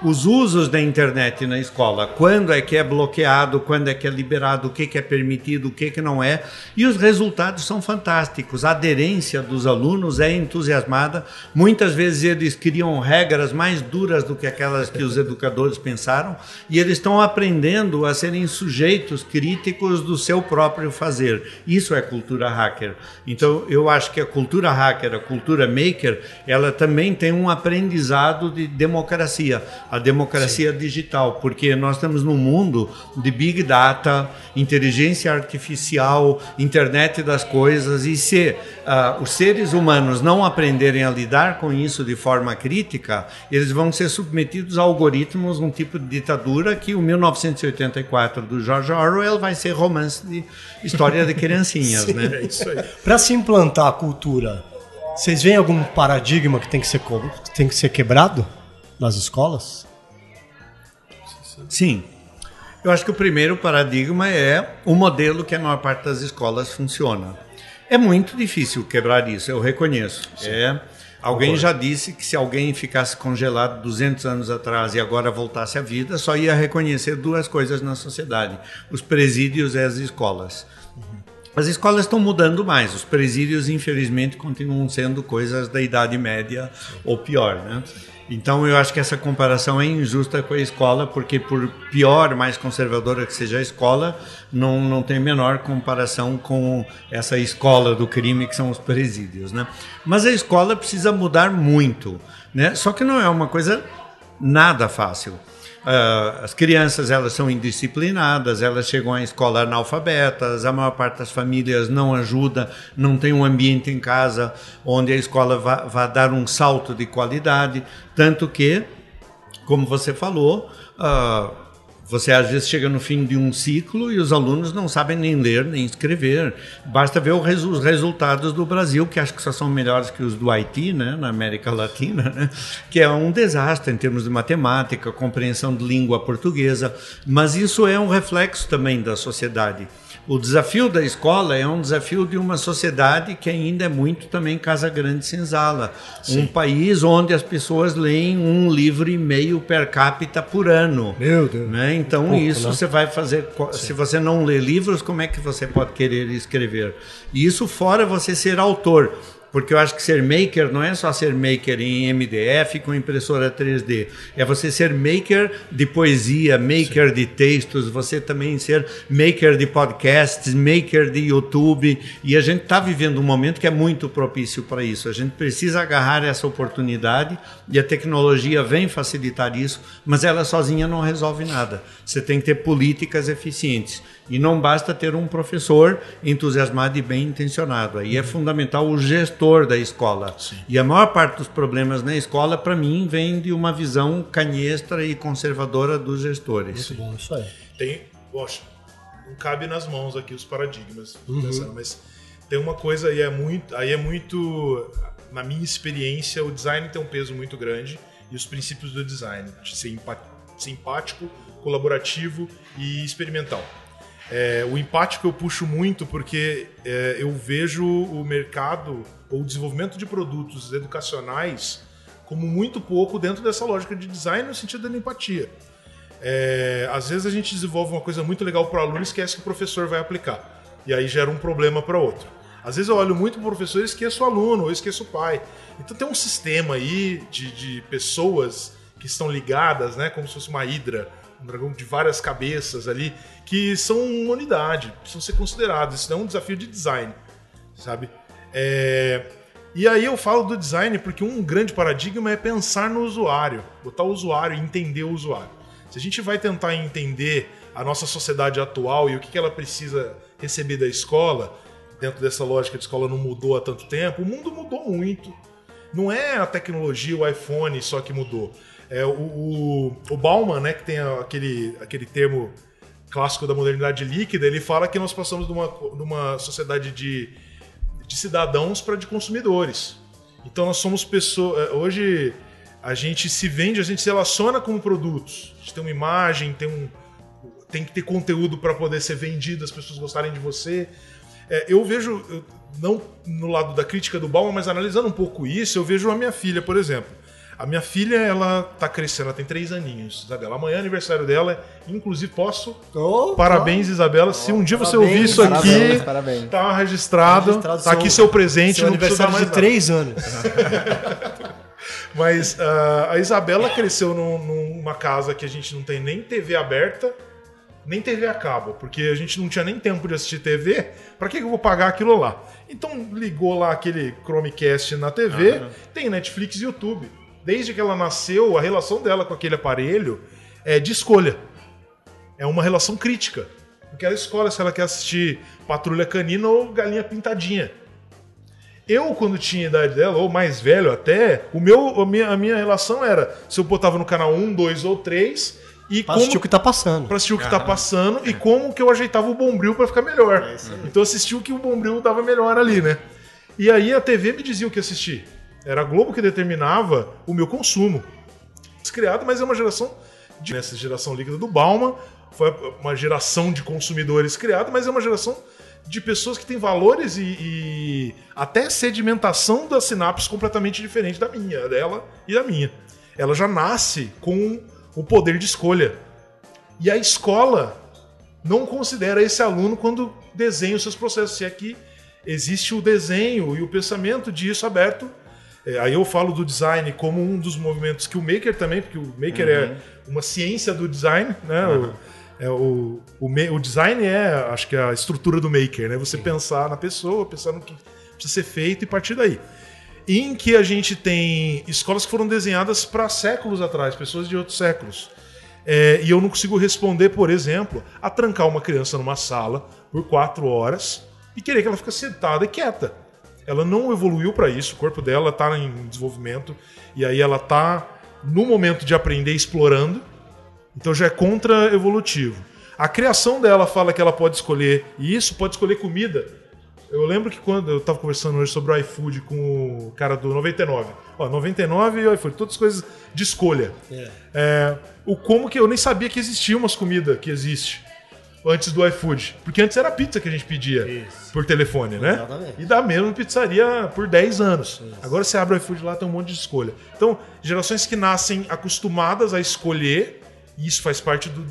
os usos da internet na escola, quando é que é bloqueado, quando é que é liberado, o que, que é permitido, o que, que não é, e os resultados são fantásticos. A aderência dos alunos é entusiasmada. Muitas vezes eles criam regras mais duras do que aquelas que os educadores pensaram, e eles estão aprendendo a serem sujeitos críticos do seu próprio fazer. Isso é cultura hacker. Então, eu acho que a cultura hacker, a cultura maker, ela também tem um aprendizado de democracia a democracia Sim. digital, porque nós estamos num mundo de big data, inteligência artificial, internet das coisas, e se uh, os seres humanos não aprenderem a lidar com isso de forma crítica, eles vão ser submetidos a algoritmos, um tipo de ditadura que o 1984 do George Orwell vai ser romance de história de criancinhas, Sim, né? É Para se implantar a cultura Vocês veem algum paradigma que tem que ser, co- tem que ser quebrado nas escolas? Sim. Eu acho que o primeiro paradigma é o modelo que a maior parte das escolas funciona. É muito difícil quebrar isso, eu reconheço. É, alguém já disse que se alguém ficasse congelado 200 anos atrás e agora voltasse à vida, só ia reconhecer duas coisas na sociedade: os presídios e as escolas. As escolas estão mudando mais. Os presídios, infelizmente, continuam sendo coisas da Idade Média ou pior, né? Então, eu acho que essa comparação é injusta com a escola, porque por pior, mais conservadora que seja a escola, não, não tem menor comparação com essa escola do crime que são os presídios, né? Mas a escola precisa mudar muito, né? Só que não é uma coisa nada fácil. Ah, as crianças elas são indisciplinadas, elas chegam à escola analfabetas, a maior parte das famílias não ajuda, não tem um ambiente em casa onde a escola vá, vá dar um salto de qualidade, tanto que, como você falou, ah, você às vezes chega no fim de um ciclo e os alunos não sabem nem ler nem escrever. Basta ver resu- os resultados do Brasil, que acho que só são melhores que os do Haiti, né, na América Latina, né, que é um desastre em termos de matemática, compreensão de língua portuguesa. Mas isso é um reflexo também da sociedade. O desafio da escola é um desafio de uma sociedade que ainda é muito também Casa Grande Senzala. Um país onde as pessoas leem um livro e meio per capita por ano. Meu Deus. Né? Então, Pouco, isso né? você vai fazer. co- Se você não lê livros, como é que você pode querer escrever? E isso fora você ser autor. Porque eu acho que ser maker não é só ser maker em MDF com impressora 3D. É você ser maker de poesia, maker de textos, você também ser maker de podcasts, maker de YouTube. E a gente está vivendo um momento que é muito propício para isso. A gente precisa agarrar essa oportunidade e a tecnologia vem facilitar isso, mas ela sozinha não resolve nada. Você tem que ter políticas eficientes. E não basta ter um professor entusiasmado e bem intencionado. Aí é fundamental o gestor da escola. E a maior parte dos problemas na escola, para mim, vem de uma visão canhestra e conservadora dos gestores. Bom, isso aí. Tem, poxa, não cabe nas mãos aqui os paradigmas, pensando, mas tem uma coisa aí é muito, aí é muito, na minha experiência, o design tem um peso muito grande e os princípios do design, de ser simpático, colaborativo e experimental. É, o empático eu puxo muito porque é, eu vejo o mercado ou o desenvolvimento de produtos educacionais como muito pouco dentro dessa lógica de design no sentido da empatia. É, às vezes a gente desenvolve uma coisa muito legal para o aluno e esquece que o professor vai aplicar. E aí gera um problema para outro. Às vezes eu olho muito para o professor e esqueço o aluno, ou esqueço o pai. Então tem um sistema aí de, de pessoas que estão ligadas, né, como se fosse uma hidra, um dragão de várias cabeças ali, que são uma unidade, precisam ser considerados. Isso não é um desafio de design, sabe? É, E aí eu falo do design porque um grande paradigma é pensar no usuário, botar o usuário e entender o usuário. Se a gente vai tentar entender a nossa sociedade atual e o que ela precisa receber da escola, dentro dessa lógica de escola não mudou há tanto tempo, o mundo mudou muito. Não é a tecnologia, o iPhone só que mudou. É o, o, o Bauman, né, que tem aquele, aquele termo clássico da modernidade líquida, ele fala que nós passamos de uma, de uma sociedade de, de cidadãos para de consumidores. Então nós somos pessoas. Hoje a gente se vende, a gente se relaciona com produtos. A gente tem uma imagem, tem um. Tem que ter conteúdo para poder ser vendido, as pessoas gostarem de você. É, eu vejo, eu, não no lado da crítica do Bauman, mas analisando um pouco isso, eu vejo a minha filha, por exemplo. A minha filha, ela tá crescendo, ela tem três aninhos, Isabela. Amanhã é aniversário dela, inclusive posso. Oh, parabéns, Isabela. Se um dia você parabéns, ouvir isso parabéns, aqui, parabéns. tá registrado, Registrado tá aqui seu- seu presente, Seu aniversário de nada. três anos. Mas ah, a Isabela cresceu num- numa casa que a gente não tem nem TV aberta, nem TV a cabo, porque a gente não tinha nem tempo de assistir TV. Pra que que eu vou pagar aquilo lá? Então ligou lá aquele Chromecast na TV, tem Netflix e YouTube. Desde que ela nasceu, a relação dela com aquele aparelho é de escolha. É uma relação crítica. Porque ela escolhe se ela quer assistir Patrulha Canina ou Galinha Pintadinha. Eu, quando tinha a idade dela, ou mais velho até, o meu, a, minha, a minha relação era se eu botava no canal 1, 2 ou 3 e Pra como assistir o que tá passando. pra assistir o que tá passando e como que eu ajeitava o bombril pra ficar melhor. então eu assisti o que o bombril dava melhor ali, né? E aí a TV me dizia o que assistir. Era a Globo que determinava o meu consumo. Criado, mas é uma geração de, nessa geração líquida do Bauman, foi uma geração de consumidores criada, mas é uma geração de pessoas que têm valores e, e até sedimentação das sinapses completamente diferente da minha, dela e da minha. Ela já nasce com o poder de escolha. E a escola não considera esse aluno quando desenha os seus processos. Se aqui é existe o desenho e o pensamento disso aberto. É, aí eu falo do design como um dos movimentos que o Maker também, porque o Maker é uhum. é uma ciência do design, né? Uhum. O, é, o, o, o, design é, acho que é a estrutura do maker, né? Você Sim. pensar na pessoa, pensar no que precisa ser feito e partir daí. Em que a gente tem escolas que foram desenhadas para séculos atrás, pessoas de outros séculos. É, e eu não consigo responder, por exemplo, a trancar uma criança numa sala por quatro horas e querer que ela fique sentada e quieta. Ela não evoluiu para isso, o corpo dela está em desenvolvimento e aí ela está no momento de aprender explorando então já é contra-evolutivo. A criação dela fala que ela pode escolher isso, pode escolher comida. Eu lembro que quando eu estava conversando hoje sobre o iFood com o cara do 99. Ó, 99 e iFood, todas coisas de escolha. É. É, o como que eu nem sabia que existia umas comidas que existe antes do iFood. Porque antes era pizza que a gente pedia Isso. por telefone, né? Exatamente. E da mesma pizzaria por 10 anos. Isso. Agora você abre o iFood lá, tem um monte de escolha. Então, gerações que nascem acostumadas a escolher e isso faz parte do,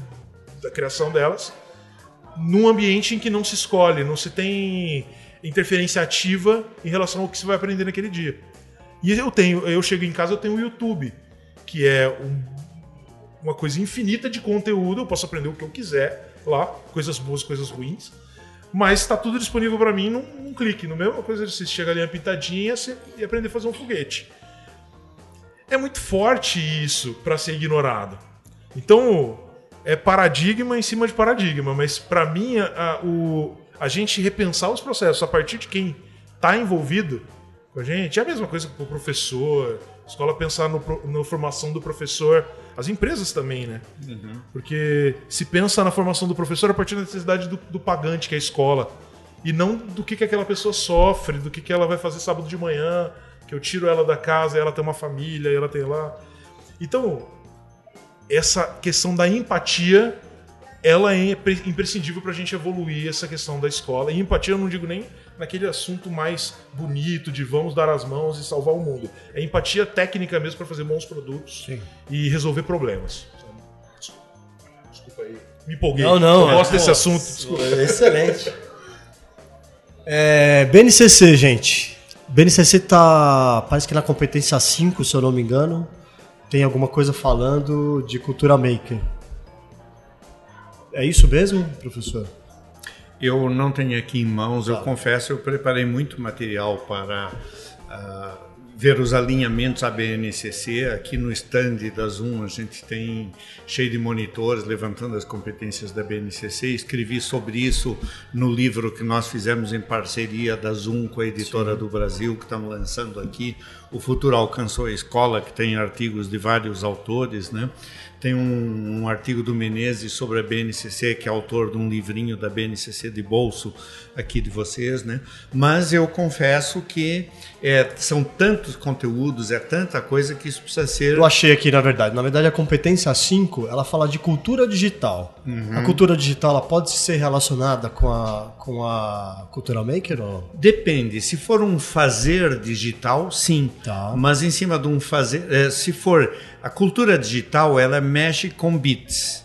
da criação delas, num ambiente em que não se escolhe, não se tem interferência ativa em relação ao que você vai aprender naquele dia. E eu tenho, eu chego em casa, eu tenho o YouTube, que é um, uma coisa infinita de conteúdo, eu posso aprender o que eu quiser lá, coisas boas, coisas ruins, mas está tudo disponível para mim num, num, clique. No mesmo coisa de você chega ali uma pitadinha e aprender a fazer um foguete. É muito forte isso para ser ignorado. Então, é paradigma em cima de paradigma, mas para mim, a, o, a gente repensar os processos a partir de quem está envolvido com a gente é a mesma coisa que o professor, a escola pensar no, na formação do professor, as empresas também, né? Uhum. Porque se pensa na formação do professor a partir da necessidade do, do pagante, que é a escola, e não do que, que aquela pessoa sofre, do que, que ela vai fazer sábado de manhã, que eu tiro ela da casa e ela tem uma família e ela tem lá. Então, essa questão da empatia ela é imprescindível para a gente evoluir essa questão da escola. E empatia eu não digo nem naquele assunto mais bonito de vamos dar as mãos e salvar o mundo. É empatia técnica mesmo para fazer bons produtos Sim. e resolver problemas. Desculpa aí. Me empolguei. Não, não. Eu gosto desse assunto. Desculpa. Excelente. É, BNCC, gente. BNCC tá. Parece que na competência 5, se eu não me engano tem alguma coisa falando de cultura maker. É isso mesmo, professor? Eu não tenho aqui em mãos, eu confesso, eu preparei muito material para uh, ver os alinhamentos ABNCC. Aqui no stand da Zoom a gente tem cheio de monitores levantando as competências da BNCC. Escrevi sobre isso no livro que nós fizemos em parceria da Zoom com a editora Sim. do Brasil, que estamos lançando aqui. O Futuro Alcançou a Escola, que tem artigos de vários autores, né? Tem um, um, artigo do Menezes sobre a BNCC, que é autor de um livrinho da BNCC de bolso aqui de vocês, né? Mas eu confesso que é, são tantos conteúdos, é tanta coisa que isso precisa ser. Eu achei aqui, na verdade. Na verdade, a competência 5 ela fala de cultura digital. Uhum. A cultura digital ela pode ser relacionada com a, com a cultura maker? Ou? Depende. Se for um fazer digital, sim. Tá. Mas em cima de um fazer. É, se for a cultura digital ela mexe com bits.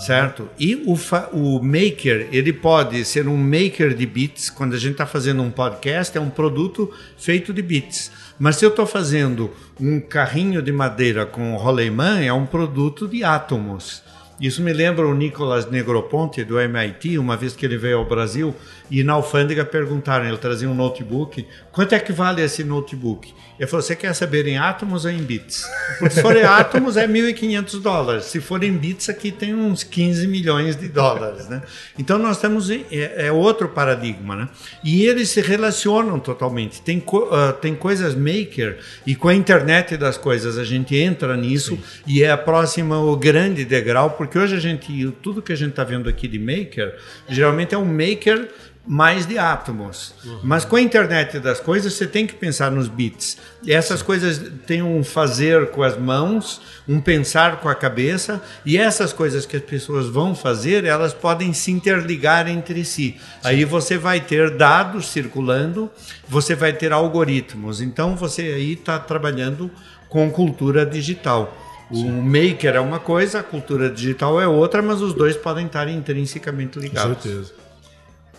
Certo? E o, o maker ele pode ser um maker de bits. Quando a gente está fazendo um podcast é um produto feito de bits. Mas se eu estou fazendo um carrinho de madeira com roleiman é um produto de átomos. Isso me lembra o Nicolas Negroponte do MIT, uma vez que ele veio ao Brasil e na alfândega perguntaram, ele trazia um notebook, quanto é que vale esse notebook? Ele falou, você quer saber em átomos ou em bits? Porque se for em átomos é 1.500 dólares, se for em bits aqui tem uns 15 milhões de dólares, né? Então nós temos, é, é outro paradigma, né? E eles se relacionam totalmente, tem, uh, tem coisas maker e com a internet das coisas a gente entra nisso Sim. e é a próxima, o grande degrau, porque hoje a gente, tudo que a gente está vendo aqui de maker, geralmente é um maker mais de átomos. Mas com a internet das coisas, você tem que pensar nos bits. E essas coisas têm um fazer com as mãos, um pensar com a cabeça, e essas coisas que as pessoas vão fazer, elas podem se interligar entre si. Aí você vai ter dados circulando, você vai ter algoritmos. Então você aí está trabalhando com cultura digital. O maker é uma coisa, a cultura digital é outra, mas os dois podem estar intrinsecamente Com ligados. certeza.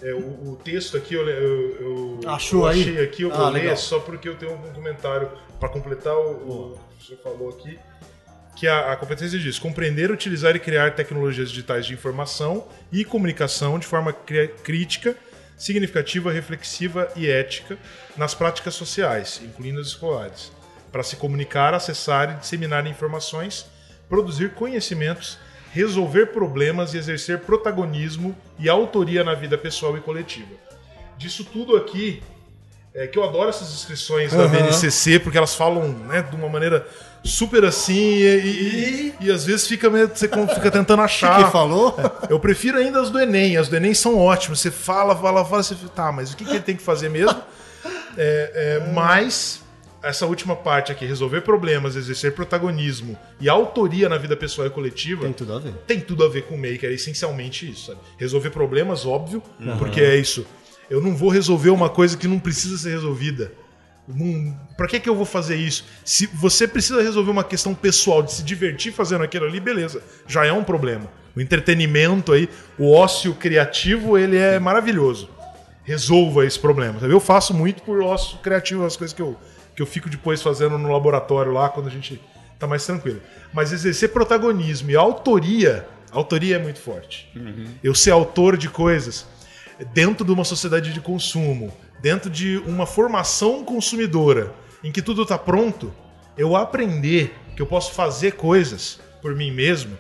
É, o, o texto aqui, eu, eu, eu- Achou eu aí? achei aqui, eu Ah, vou ler legal. só porque eu tenho um comentário para completar o, o que senhor falou aqui. Que a, a competência diz: compreender, utilizar e criar tecnologias digitais de informação e comunicação de forma crítica, significativa, reflexiva e ética nas práticas sociais, incluindo as escolares, para se comunicar, acessar e disseminar informações, produzir conhecimentos, resolver problemas e exercer protagonismo e autoria na vida pessoal e coletiva. Disso tudo aqui, é que eu adoro essas inscrições da Aham. BNCC, porque elas falam né, de uma maneira super assim e, e, e- e às vezes fica, meio- você fica tentando achar. que falou? Eu prefiro ainda as do Enem. As do Enem são ótimas. Você fala, fala, fala, você fica, tá, mas o que, que ele tem que fazer mesmo? É, é, mas essa última parte aqui, resolver problemas, exercer protagonismo e autoria na vida pessoal e coletiva, Tem tudo a ver. tem tudo a ver com o Maker, é essencialmente isso. Sabe? Resolver problemas, óbvio, porque é isso. Eu não vou resolver uma coisa que não precisa ser resolvida. Não, pra que, que eu vou fazer isso? Se você precisa resolver uma questão pessoal de se divertir fazendo aquilo ali, beleza, já é um problema. O entretenimento aí, o ócio criativo, ele é maravilhoso. Resolva esse problema. sabe? Eu faço muito por ócio criativo, as coisas que eu, que eu fico depois fazendo no laboratório lá, quando a gente tá mais tranquilo. Mas exercer protagonismo e autoria, autoria é muito forte. Eu ser autor de coisas dentro de uma sociedade de consumo, dentro de uma formação consumidora, em que tudo está pronto, eu aprender que eu posso fazer coisas por mim mesmo,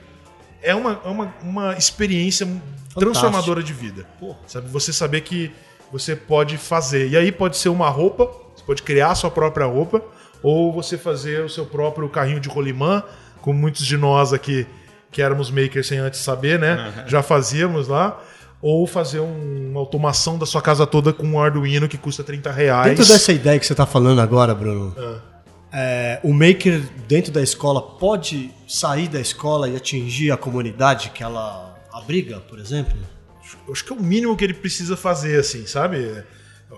é uma, é uma, uma experiência transformadora de vida. Sabe? Você saber que você pode fazer. E aí pode ser uma roupa, você pode criar a sua própria roupa, ou você fazer o seu próprio carrinho de rolimã, como muitos de nós aqui que éramos makers sem antes saber, né? Já fazíamos lá. Ou fazer um- uma automação da sua casa toda com um Arduino que custa 30 reais. Dentro dessa ideia que você está falando agora, Bruno, Ah. é, o maker dentro da escola pode sair da escola e atingir a comunidade que ela abriga, por exemplo? Eu acho que é o mínimo que ele precisa fazer, assim, sabe?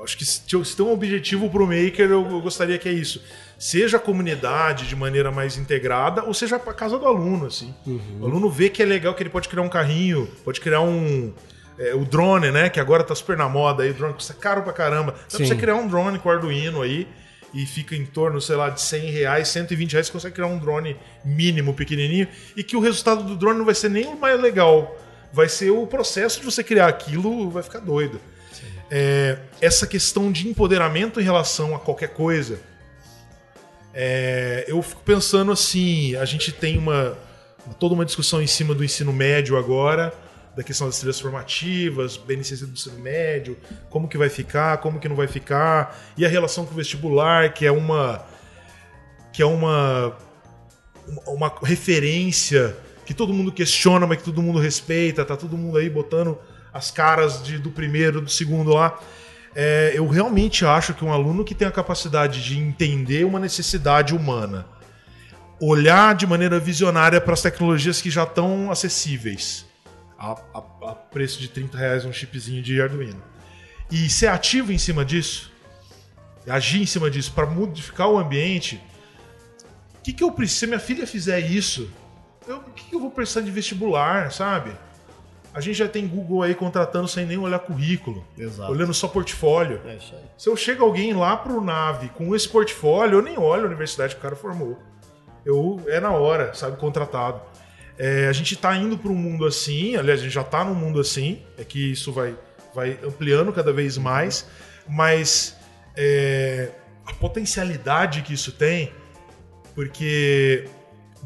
Acho que se se tem um objetivo pro Maker, eu eu gostaria que é isso. Seja a comunidade de maneira mais integrada, ou seja a casa do aluno, assim. O aluno vê que é legal, que ele pode criar um carrinho, pode criar um... é, o drone, né? Que agora tá super na moda aí, o drone custa caro pra caramba. Dá pra Sim. você criar um drone com Arduino aí e fica em torno, sei lá, de 100 reais, 120 reais, você consegue criar um drone mínimo, pequenininho, e que o resultado do drone não vai ser nem o mais legal, vai ser o processo de você criar aquilo, vai ficar doido. É, essa questão de empoderamento em relação a qualquer coisa, é, eu fico pensando assim, a gente tem uma toda uma discussão em cima do ensino médio agora, da questão das trilhas formativas, beneficência do ensino médio, como que vai ficar, como que não vai ficar, e a relação com o vestibular, que é uma que é uma uma referência que todo mundo questiona, mas que todo mundo respeita, tá todo mundo aí botando as caras de- do primeiro, do segundo lá. É, eu realmente acho que um aluno que tem a capacidade de entender uma necessidade humana, olhar de maneira visionária para as tecnologias que já estão acessíveis, a, a- a preço de 30 reais um chipzinho de Arduino, e ser ativo em cima disso, agir em cima disso para modificar o ambiente, o que, que eu preciso? Se minha filha fizer isso, o que, que eu vou precisar de vestibular, sabe? A gente já tem Google aí contratando sem nem olhar currículo, Exato. olhando só portfólio. É isso aí. Se eu chego alguém lá pro Nave com esse portfólio, eu nem olho a universidade que o cara formou. Eu é na hora, sabe, contratado. É, a gente tá indo para um mundo assim, aliás, a gente já tá num mundo assim, é que isso vai, vai ampliando cada vez mais, mas é, a potencialidade que isso tem, porque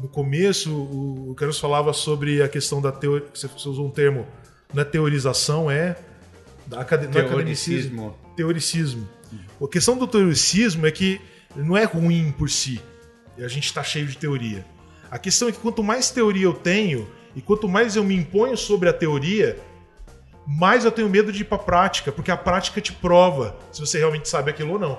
no começo o, Carlos falava sobre a questão da teoria, você usou um termo, não é teorização, é da acad não é academicismo Teoricismo. teoricismo. A questão do teoricismo é que não é ruim por si. E a gente está cheio de teoria. A questão é que quanto mais teoria eu tenho e quanto mais eu me imponho sobre a teoria, mais eu tenho medo de ir pra prática, porque a prática te prova se você realmente sabe aquilo ou não.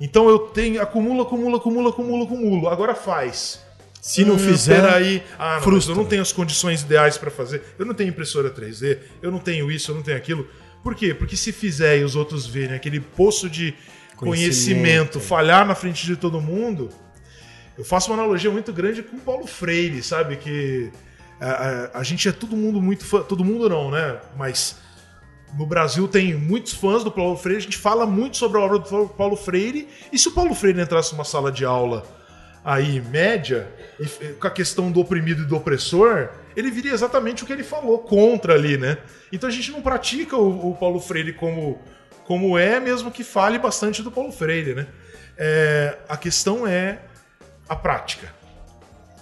Então eu tenho, acumulo, acumulo, acumulo, acumulo, acumulo. Agora faz. Se não Hum, fizer, peraí. Ah, não, eu não tenho as condições ideais para fazer. Eu não tenho impressora 3D, eu não tenho isso, eu não tenho aquilo. Por quê? Porque se fizer e os outros verem aquele poço de conhecimento, Conhecimento. falhar na frente de todo mundo, eu faço uma analogia muito grande com o Paulo Freire, sabe? Que a, a- a gente é todo mundo muito fã, todo mundo não, né? Mas no Brasil tem muitos fãs do Paulo Freire, a gente fala muito sobre a obra do Paulo Freire, e se o Paulo Freire entrasse numa sala de aula aí média, com a questão do oprimido e do opressor, ele viria exatamente o que ele falou contra ali, né? Então a gente não pratica o, o Paulo Freire como, como é, mesmo que fale bastante do Paulo Freire, né? É, a questão é a prática.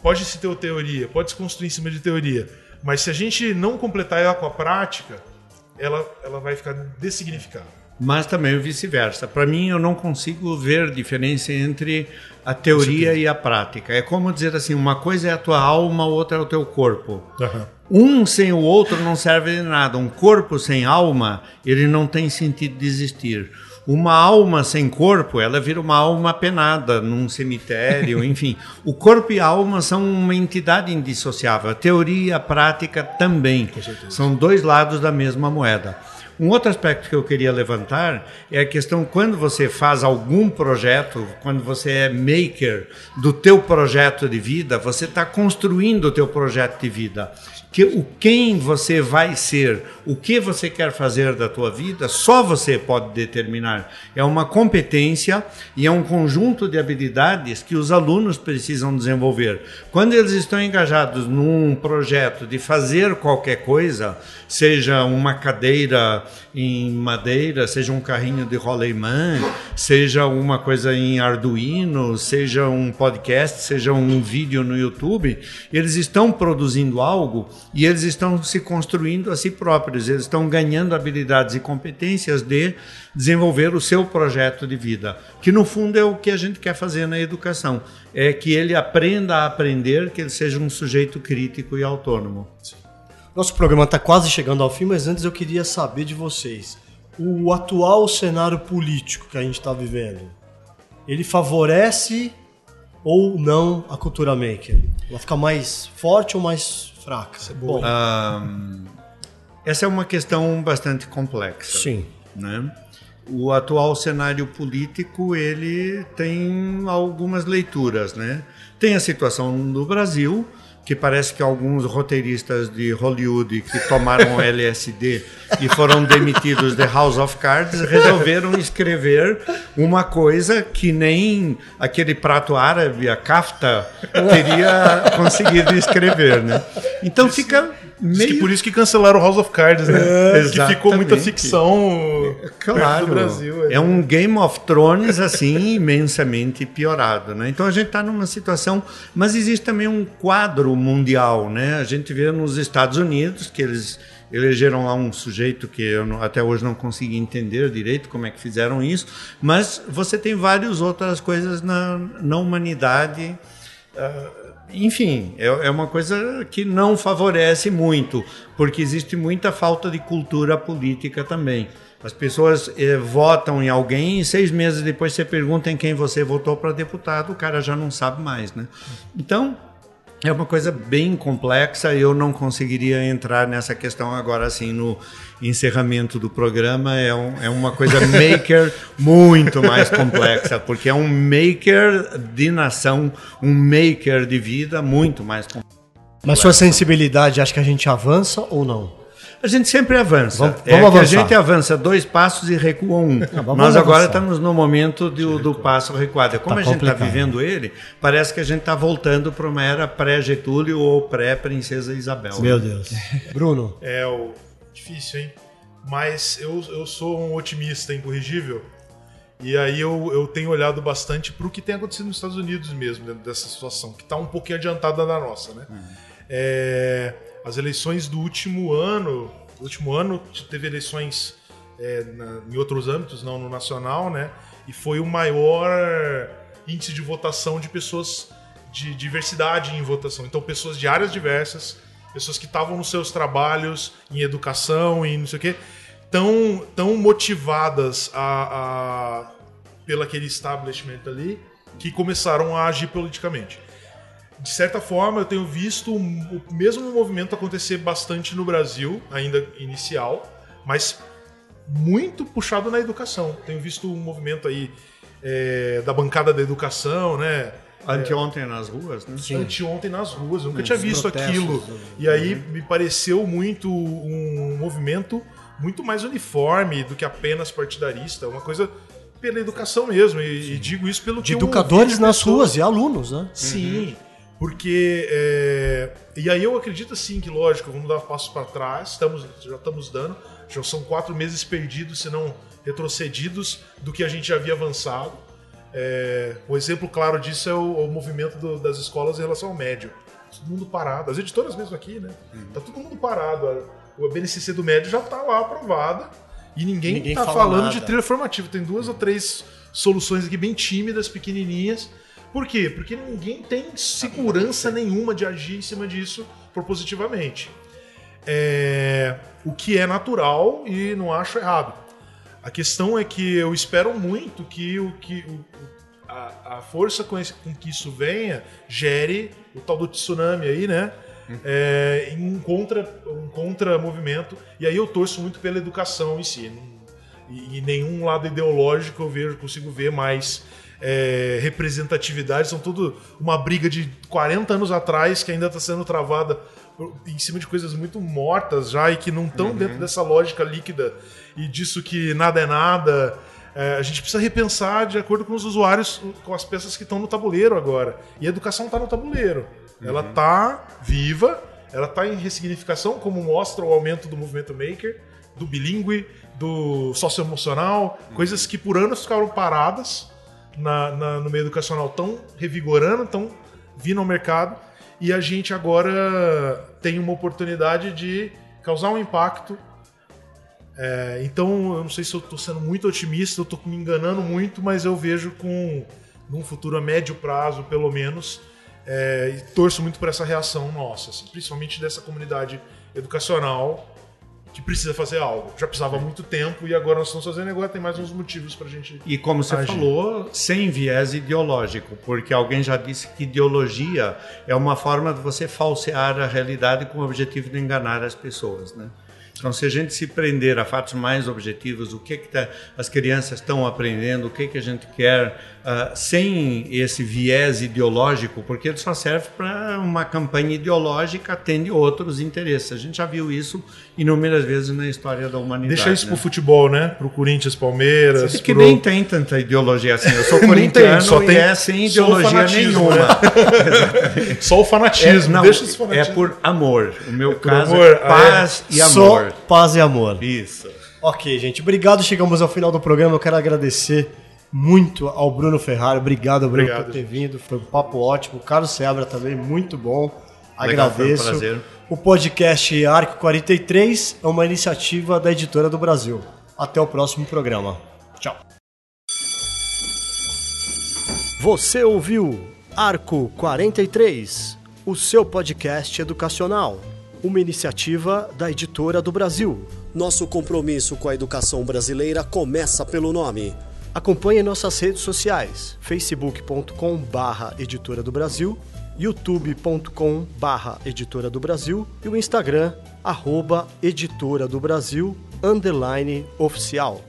Pode se ter teoria, pode se construir em cima de teoria, mas se a gente não completar ela com a prática, ela, ela vai ficar dessignificada. Mas também o vice-versa. Para mim, eu não consigo ver diferença entre a teoria e a prática. É como dizer assim: uma coisa é a tua alma, outra é o teu corpo. Um sem o outro não serve de nada. Um corpo sem alma, ele não tem sentido de existir. Uma alma sem corpo, ela vira uma alma penada num cemitério, enfim. O corpo e a alma são uma entidade indissociável. A teoria e a prática também. São dois lados da mesma moeda. Um outro aspecto que eu queria levantar é a questão quando você faz algum projeto, quando você é maker do teu projeto de vida, você está construindo o teu projeto de vida. Que o quem você vai ser, o que você quer fazer da tua vida, só você pode determinar. É uma competência e é um conjunto de habilidades que os alunos precisam desenvolver. Quando eles estão engajados num projeto de fazer qualquer coisa, seja uma cadeira em madeira, seja um carrinho de roleiman, seja uma coisa em Arduino, seja um podcast, seja um vídeo no YouTube, eles estão produzindo algo e eles estão se construindo a si próprios, eles estão ganhando habilidades e competências de desenvolver o seu projeto de vida, que no fundo é o que a gente quer fazer na educação, é que ele aprenda a aprender, que ele seja um sujeito crítico e autônomo. Nosso programa está quase chegando ao fim, mas antes eu queria saber de vocês. O atual cenário político que a gente está vivendo, ele favorece ou não a cultura maker? Ela fica mais forte ou mais fraca? Bom, Ahn, essa é uma questão bastante complexa. sim. né? O atual cenário político ele tem algumas leituras, né? Tem a situação do Brasil, que parece que alguns roteiristas de Hollywood que tomaram LSD e foram demitidos de House of Cards resolveram escrever uma coisa que nem aquele prato árabe, a kafta, teria conseguido escrever, né? Então fica meio por isso que cancelaram o House of Cards, né? que ficou muita ficção Claro, do Brasil. é um Game of Thrones assim imensamente piorado, né? Então a gente está numa situação, mas existe também um quadro mundial, né? A gente vê nos Estados Unidos que eles elegeram lá um sujeito que eu não- até hoje não consegui entender direito como é que fizeram isso, mas você tem várias outras coisas na, na humanidade. ah, enfim, é, é uma coisa que não favorece muito, porque existe muita falta de cultura política também. As pessoas eh, votam em alguém e seis meses depois você pergunta em quem você votou para deputado, o cara já não sabe mais, né? Então, é uma coisa bem complexa, eu não conseguiria entrar nessa questão agora assim no encerramento do programa. É, um- é uma coisa maker muito mais complexa, porque é um maker de nação, um maker de vida muito mais complexo. Mas sua sensibilidade, acha que a gente avança ou não? A gente sempre avança. Vamos- é vamos que a avançar. gente avança dois passos e recua um. vamos Nós agora avançar. estamos no momento do, do passo recuado. Como Tá a gente está vivendo ele, parece que a gente está voltando para uma era pré-Getúlio ou pré-Princesa Isabel. Meu Deus. Bruno, É o difícil, hein? Mas eu, eu sou um otimista incorrigível. E aí eu, eu tenho olhado bastante para o que tem acontecido nos Estados Unidos mesmo, dentro dessa situação, que está um pouquinho adiantada da nossa, né? É, as eleições do último ano, do último ano teve eleições é, na- em outros âmbitos, não no nacional, né? E foi o maior índice de votação de pessoas de diversidade em votação. Então, pessoas de áreas diversas pessoas que estavam nos seus trabalhos em educação e não sei o quê, tão, tão motivadas a, a pelo aquele establishment ali que começaram a agir politicamente. De certa forma, eu tenho visto o mesmo movimento acontecer bastante no Brasil, ainda inicial, mas muito puxado na educação. Tenho visto um movimento aí é, da bancada da educação, né? Anteontem nas ruas, né? Sim. Anteontem nas ruas. Eu nunca tinha visto aquilo. E aí me pareceu muito um movimento muito mais uniforme do que apenas partidarista. Uma coisa pela educação mesmo. E, e digo isso pelo De educadores nas pessoas. ruas e alunos, né? Sim. Uhum. Porque. É... E aí eu acredito assim que, lógico, vamos dar passos para trás, estamos, já estamos dando. Já são quatro meses perdidos, se não retrocedidos, do que a gente já havia avançado. É... Um exemplo claro disso é o, o movimento do, das escolas em relação ao médio. Todo mundo parado. As editoras mesmo aqui, né? Uhum. Tá todo mundo parado. O BNCC do médio já está lá aprovada e ninguém, ninguém tá falando nada. de trilha formativa. Tem duas ou três soluções aqui bem tímidas, pequenininhas. Por quê? Porque ninguém tem segurança nenhuma de agir em cima disso propositivamente. É, o que é natural e não acho errado. A questão é que eu espero muito que o que o, a, a, força com, esse, com, que isso venha gere o tal do tsunami aí, né? É, em contra um contra movimento e aí eu torço muito pela educação em si e, e nenhum lado ideológico eu vejo consigo ver mais é, representatividade, são tudo uma briga de 40 anos atrás que ainda está sendo travada em cima de coisas muito mortas já e que não estão uhum. dentro dessa lógica líquida e disso que nada é nada. É, a gente precisa repensar de acordo com os usuários, com as peças que estão no tabuleiro agora. E a educação está no tabuleiro. Uhum. Ela está viva, ela está em ressignificação, como mostra o aumento do movimento maker, do bilíngue, do socioemocional, uhum. coisas que por anos ficaram paradas na, na, no meio educacional tão revigorando, tão vindo ao mercado, e a gente agora tem uma oportunidade de causar um impacto. É, então, eu não sei se eu estou sendo muito otimista, eu estou me enganando muito, mas eu vejo com num futuro a médio prazo, pelo menos, é, e torço muito por essa reação nossa, assim, principalmente dessa comunidade educacional que precisa fazer algo. Já precisava há muito tempo e agora nós estamos fazendo agora tem mais uns motivos para a gente. E como você agir. falou, sem viés ideológico, porque alguém já disse que ideologia é uma forma de você falsear a realidade com o objetivo de enganar as pessoas, né? Então, se a gente se prender a fatos mais objetivos, o que, que tá, as crianças estão aprendendo, o que, que a gente quer, uh, sem esse viés ideológico, porque ele só serve para uma campanha ideológica, atende outros interesses. A gente já viu isso inúmeras vezes na história da humanidade. Deixa isso né? pro futebol, né? Pro Corinthians, Palmeiras. É que pro... nem tem tanta ideologia assim. Eu sou corintiano tem, só tem, é sem ideologia nenhuma. Né? só o fanatismo. É, não, Deixa esse fanatismo. É por amor. O meu é caso amor. é paz é. e amor. Só paz e amor. Isso. Ok, gente. Obrigado. Chegamos ao final do programa. Eu quero agradecer muito ao Bruno Ferrari. Obrigado, Bruno, Obrigado, por ter vindo. Foi um papo ótimo. O Carlos Seabra também, muito bom. Legal, Agradeço. Foi um prazer. O podcast Arco 43 é uma iniciativa da Editora do Brasil. Até o próximo programa. Tchau. Você ouviu Arco 43, o seu podcast educacional uma iniciativa da Editora do Brasil. Nosso compromisso com a educação brasileira começa pelo nome. Acompanhe nossas redes sociais: facebook.com/barra Editora do Brasil, youtube.com/barra Editora do Brasil e o Instagram arroba Editora do Brasil underline oficial.